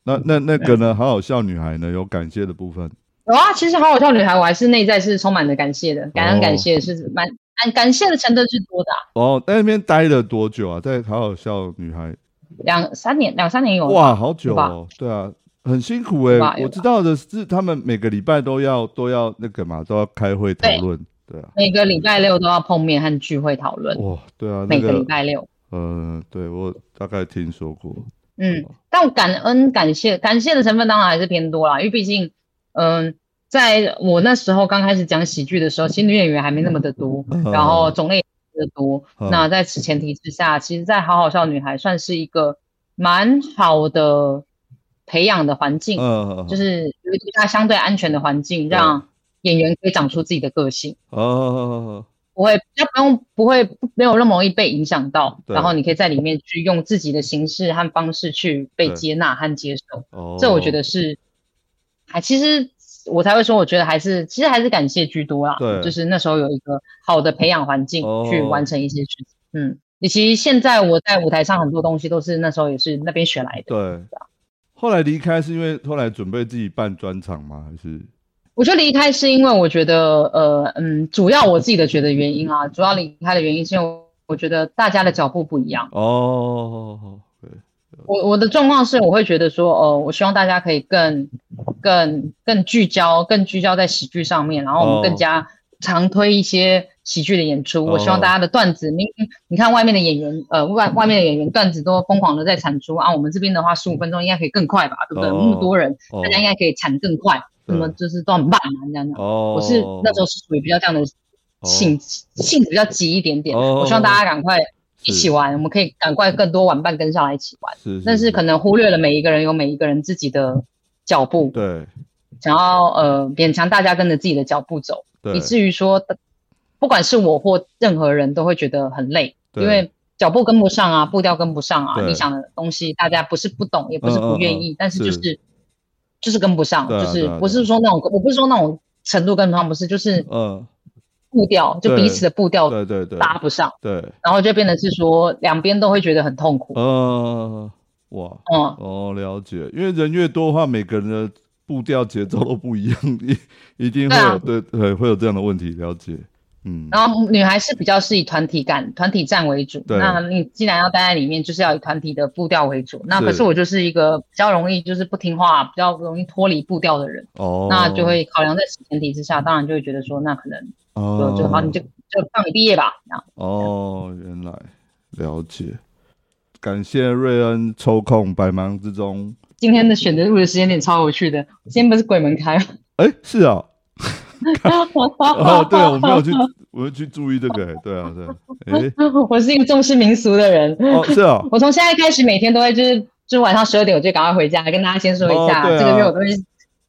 那那那个呢？好好笑女孩呢？有感谢的部分有啊，其实好好笑女孩，我还是内在是充满了感谢的，感恩哦感谢是蛮感感谢的程度是多的、啊，哦。在那边待了多久啊？在好好笑女孩两三年两三年有哇，好久哦。对啊，很辛苦哎、我知道的是，他们每个礼拜都要都要那个嘛，都要开会讨论。对啊，每个礼拜六都要碰面和聚会讨论，哇，对啊，那每个礼拜六。呃，对我大概听说过。嗯，但感恩感谢感谢的成分当然还是偏多啦，因为毕竟，嗯、在我那时候刚开始讲喜剧的时候，其实女演员还没那么的多，嗯然后种类的多。嗯。那在此前提之下，其实，在好好笑女孩算是一个蛮好的培养的环境，嗯，就是有一个相对安全的环境，让演员可以长出自己的个性。哦，不会，不用，不会没有那么容易被影响到，然后你可以在里面去用自己的形式和方式去被接纳和接受，哦，这我觉得是，还其实我才会说，我觉得还是其实还是感谢居多啦，对就是那时候有一个好的培养环境哦去完成一些事情，嗯，以及现在我在舞台上很多东西都是那时候也是那边学来的，对。后来离开是因为后来准备自己办专场吗？还是我觉得离开是因为我觉得，呃，嗯，主要我自己的觉得原因啊，主要离开的原因是因为我觉得大家的脚步不一样。哦，对，我我的状况是，我会觉得说，哦，我希望大家可以更、更、更聚焦，更聚焦在喜剧上面，然后我哦们更加常推一些喜剧的演出。哦我希望大家的段子，你你看外面的演员，呃，外外面的演员段子都疯狂的在产出啊，我们这边的话，十五分钟应该可以更快吧，对不对？哦那么多人，哦。大家应该可以产更快，对那么就是都很慢嘛，这样的。哦，我是那时候是属于比较这样的性性子比较急一点点，哦。我希望大家赶快一起玩，我们可以赶快更多玩伴跟上来一起玩。是，但是可能忽略了每一个人有每一个人自己的脚步，对。想要呃勉强大家跟着自己的脚步走，以至于说，不管是我或任何人都会觉得很累，因为脚步跟不上啊，步调跟不上啊，你想的东西大家不是不懂，也不是不愿意，嗯但是就是。是就是跟不上，就是不是说那种我不是说那种程度跟不上，不是就是嗯，步调就彼此的步调对对对。搭不上，对，然后就变得是说两边都会觉得很痛苦，嗯，哇，嗯。哦，了解，因为人越多的话，每个人的步调节奏都不一样，一 一定会对啊。有对对会有这样的问题，了解，嗯，然后女孩是比较是以团体感、团体战为主。那你既然要待在里面，就是要以团体的步调为主。那可是我就是一个比较容易就是不听话、比较容易脱离步调的人，哦，那就会考量在此前提之下，当然就会觉得说，那可能哦。就就好，你就就让你毕业吧。这样。哦，原来了解，感谢瑞恩抽空百忙之中，今天的选择录的时间点超有趣的，今天不是鬼门开吗？哎，是啊，哦，对，我没有去，我会去注意这个，哎对啊，对啊，哎，我是一个重视民俗的人，哦，是啊，我从现在开始每天都会就是就是晚上十二点我就赶快回家，跟大家先说一下，哦对啊。这个月我都会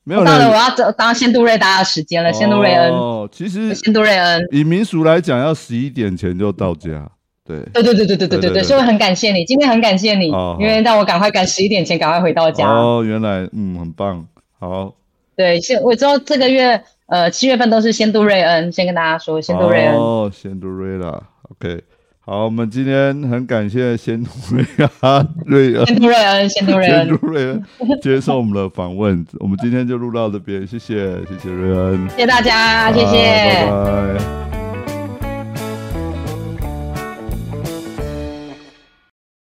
没有到了我，要走当仙杜瑞大家的时间了，仙杜瑞恩。哦，其实仙杜瑞恩，以民俗来讲，要十一点前就到家，对，对对对对对对对对所以我很感谢你，今天很感谢你哦，因为让我赶快赶十一点前赶快回到家。哦，原来，嗯，很棒，好，对，现我知道这个月呃七月份都是仙杜瑞恩，先跟大家说仙杜瑞恩。哦，仙杜瑞拉，OK，好，我们今天很感谢仙杜瑞安瑞恩。仙杜瑞恩，仙杜瑞仙恩，杜瑞恩接受我们的访问，我们今天就录到这边，谢谢，谢谢瑞恩，谢谢大家，谢谢。拜拜。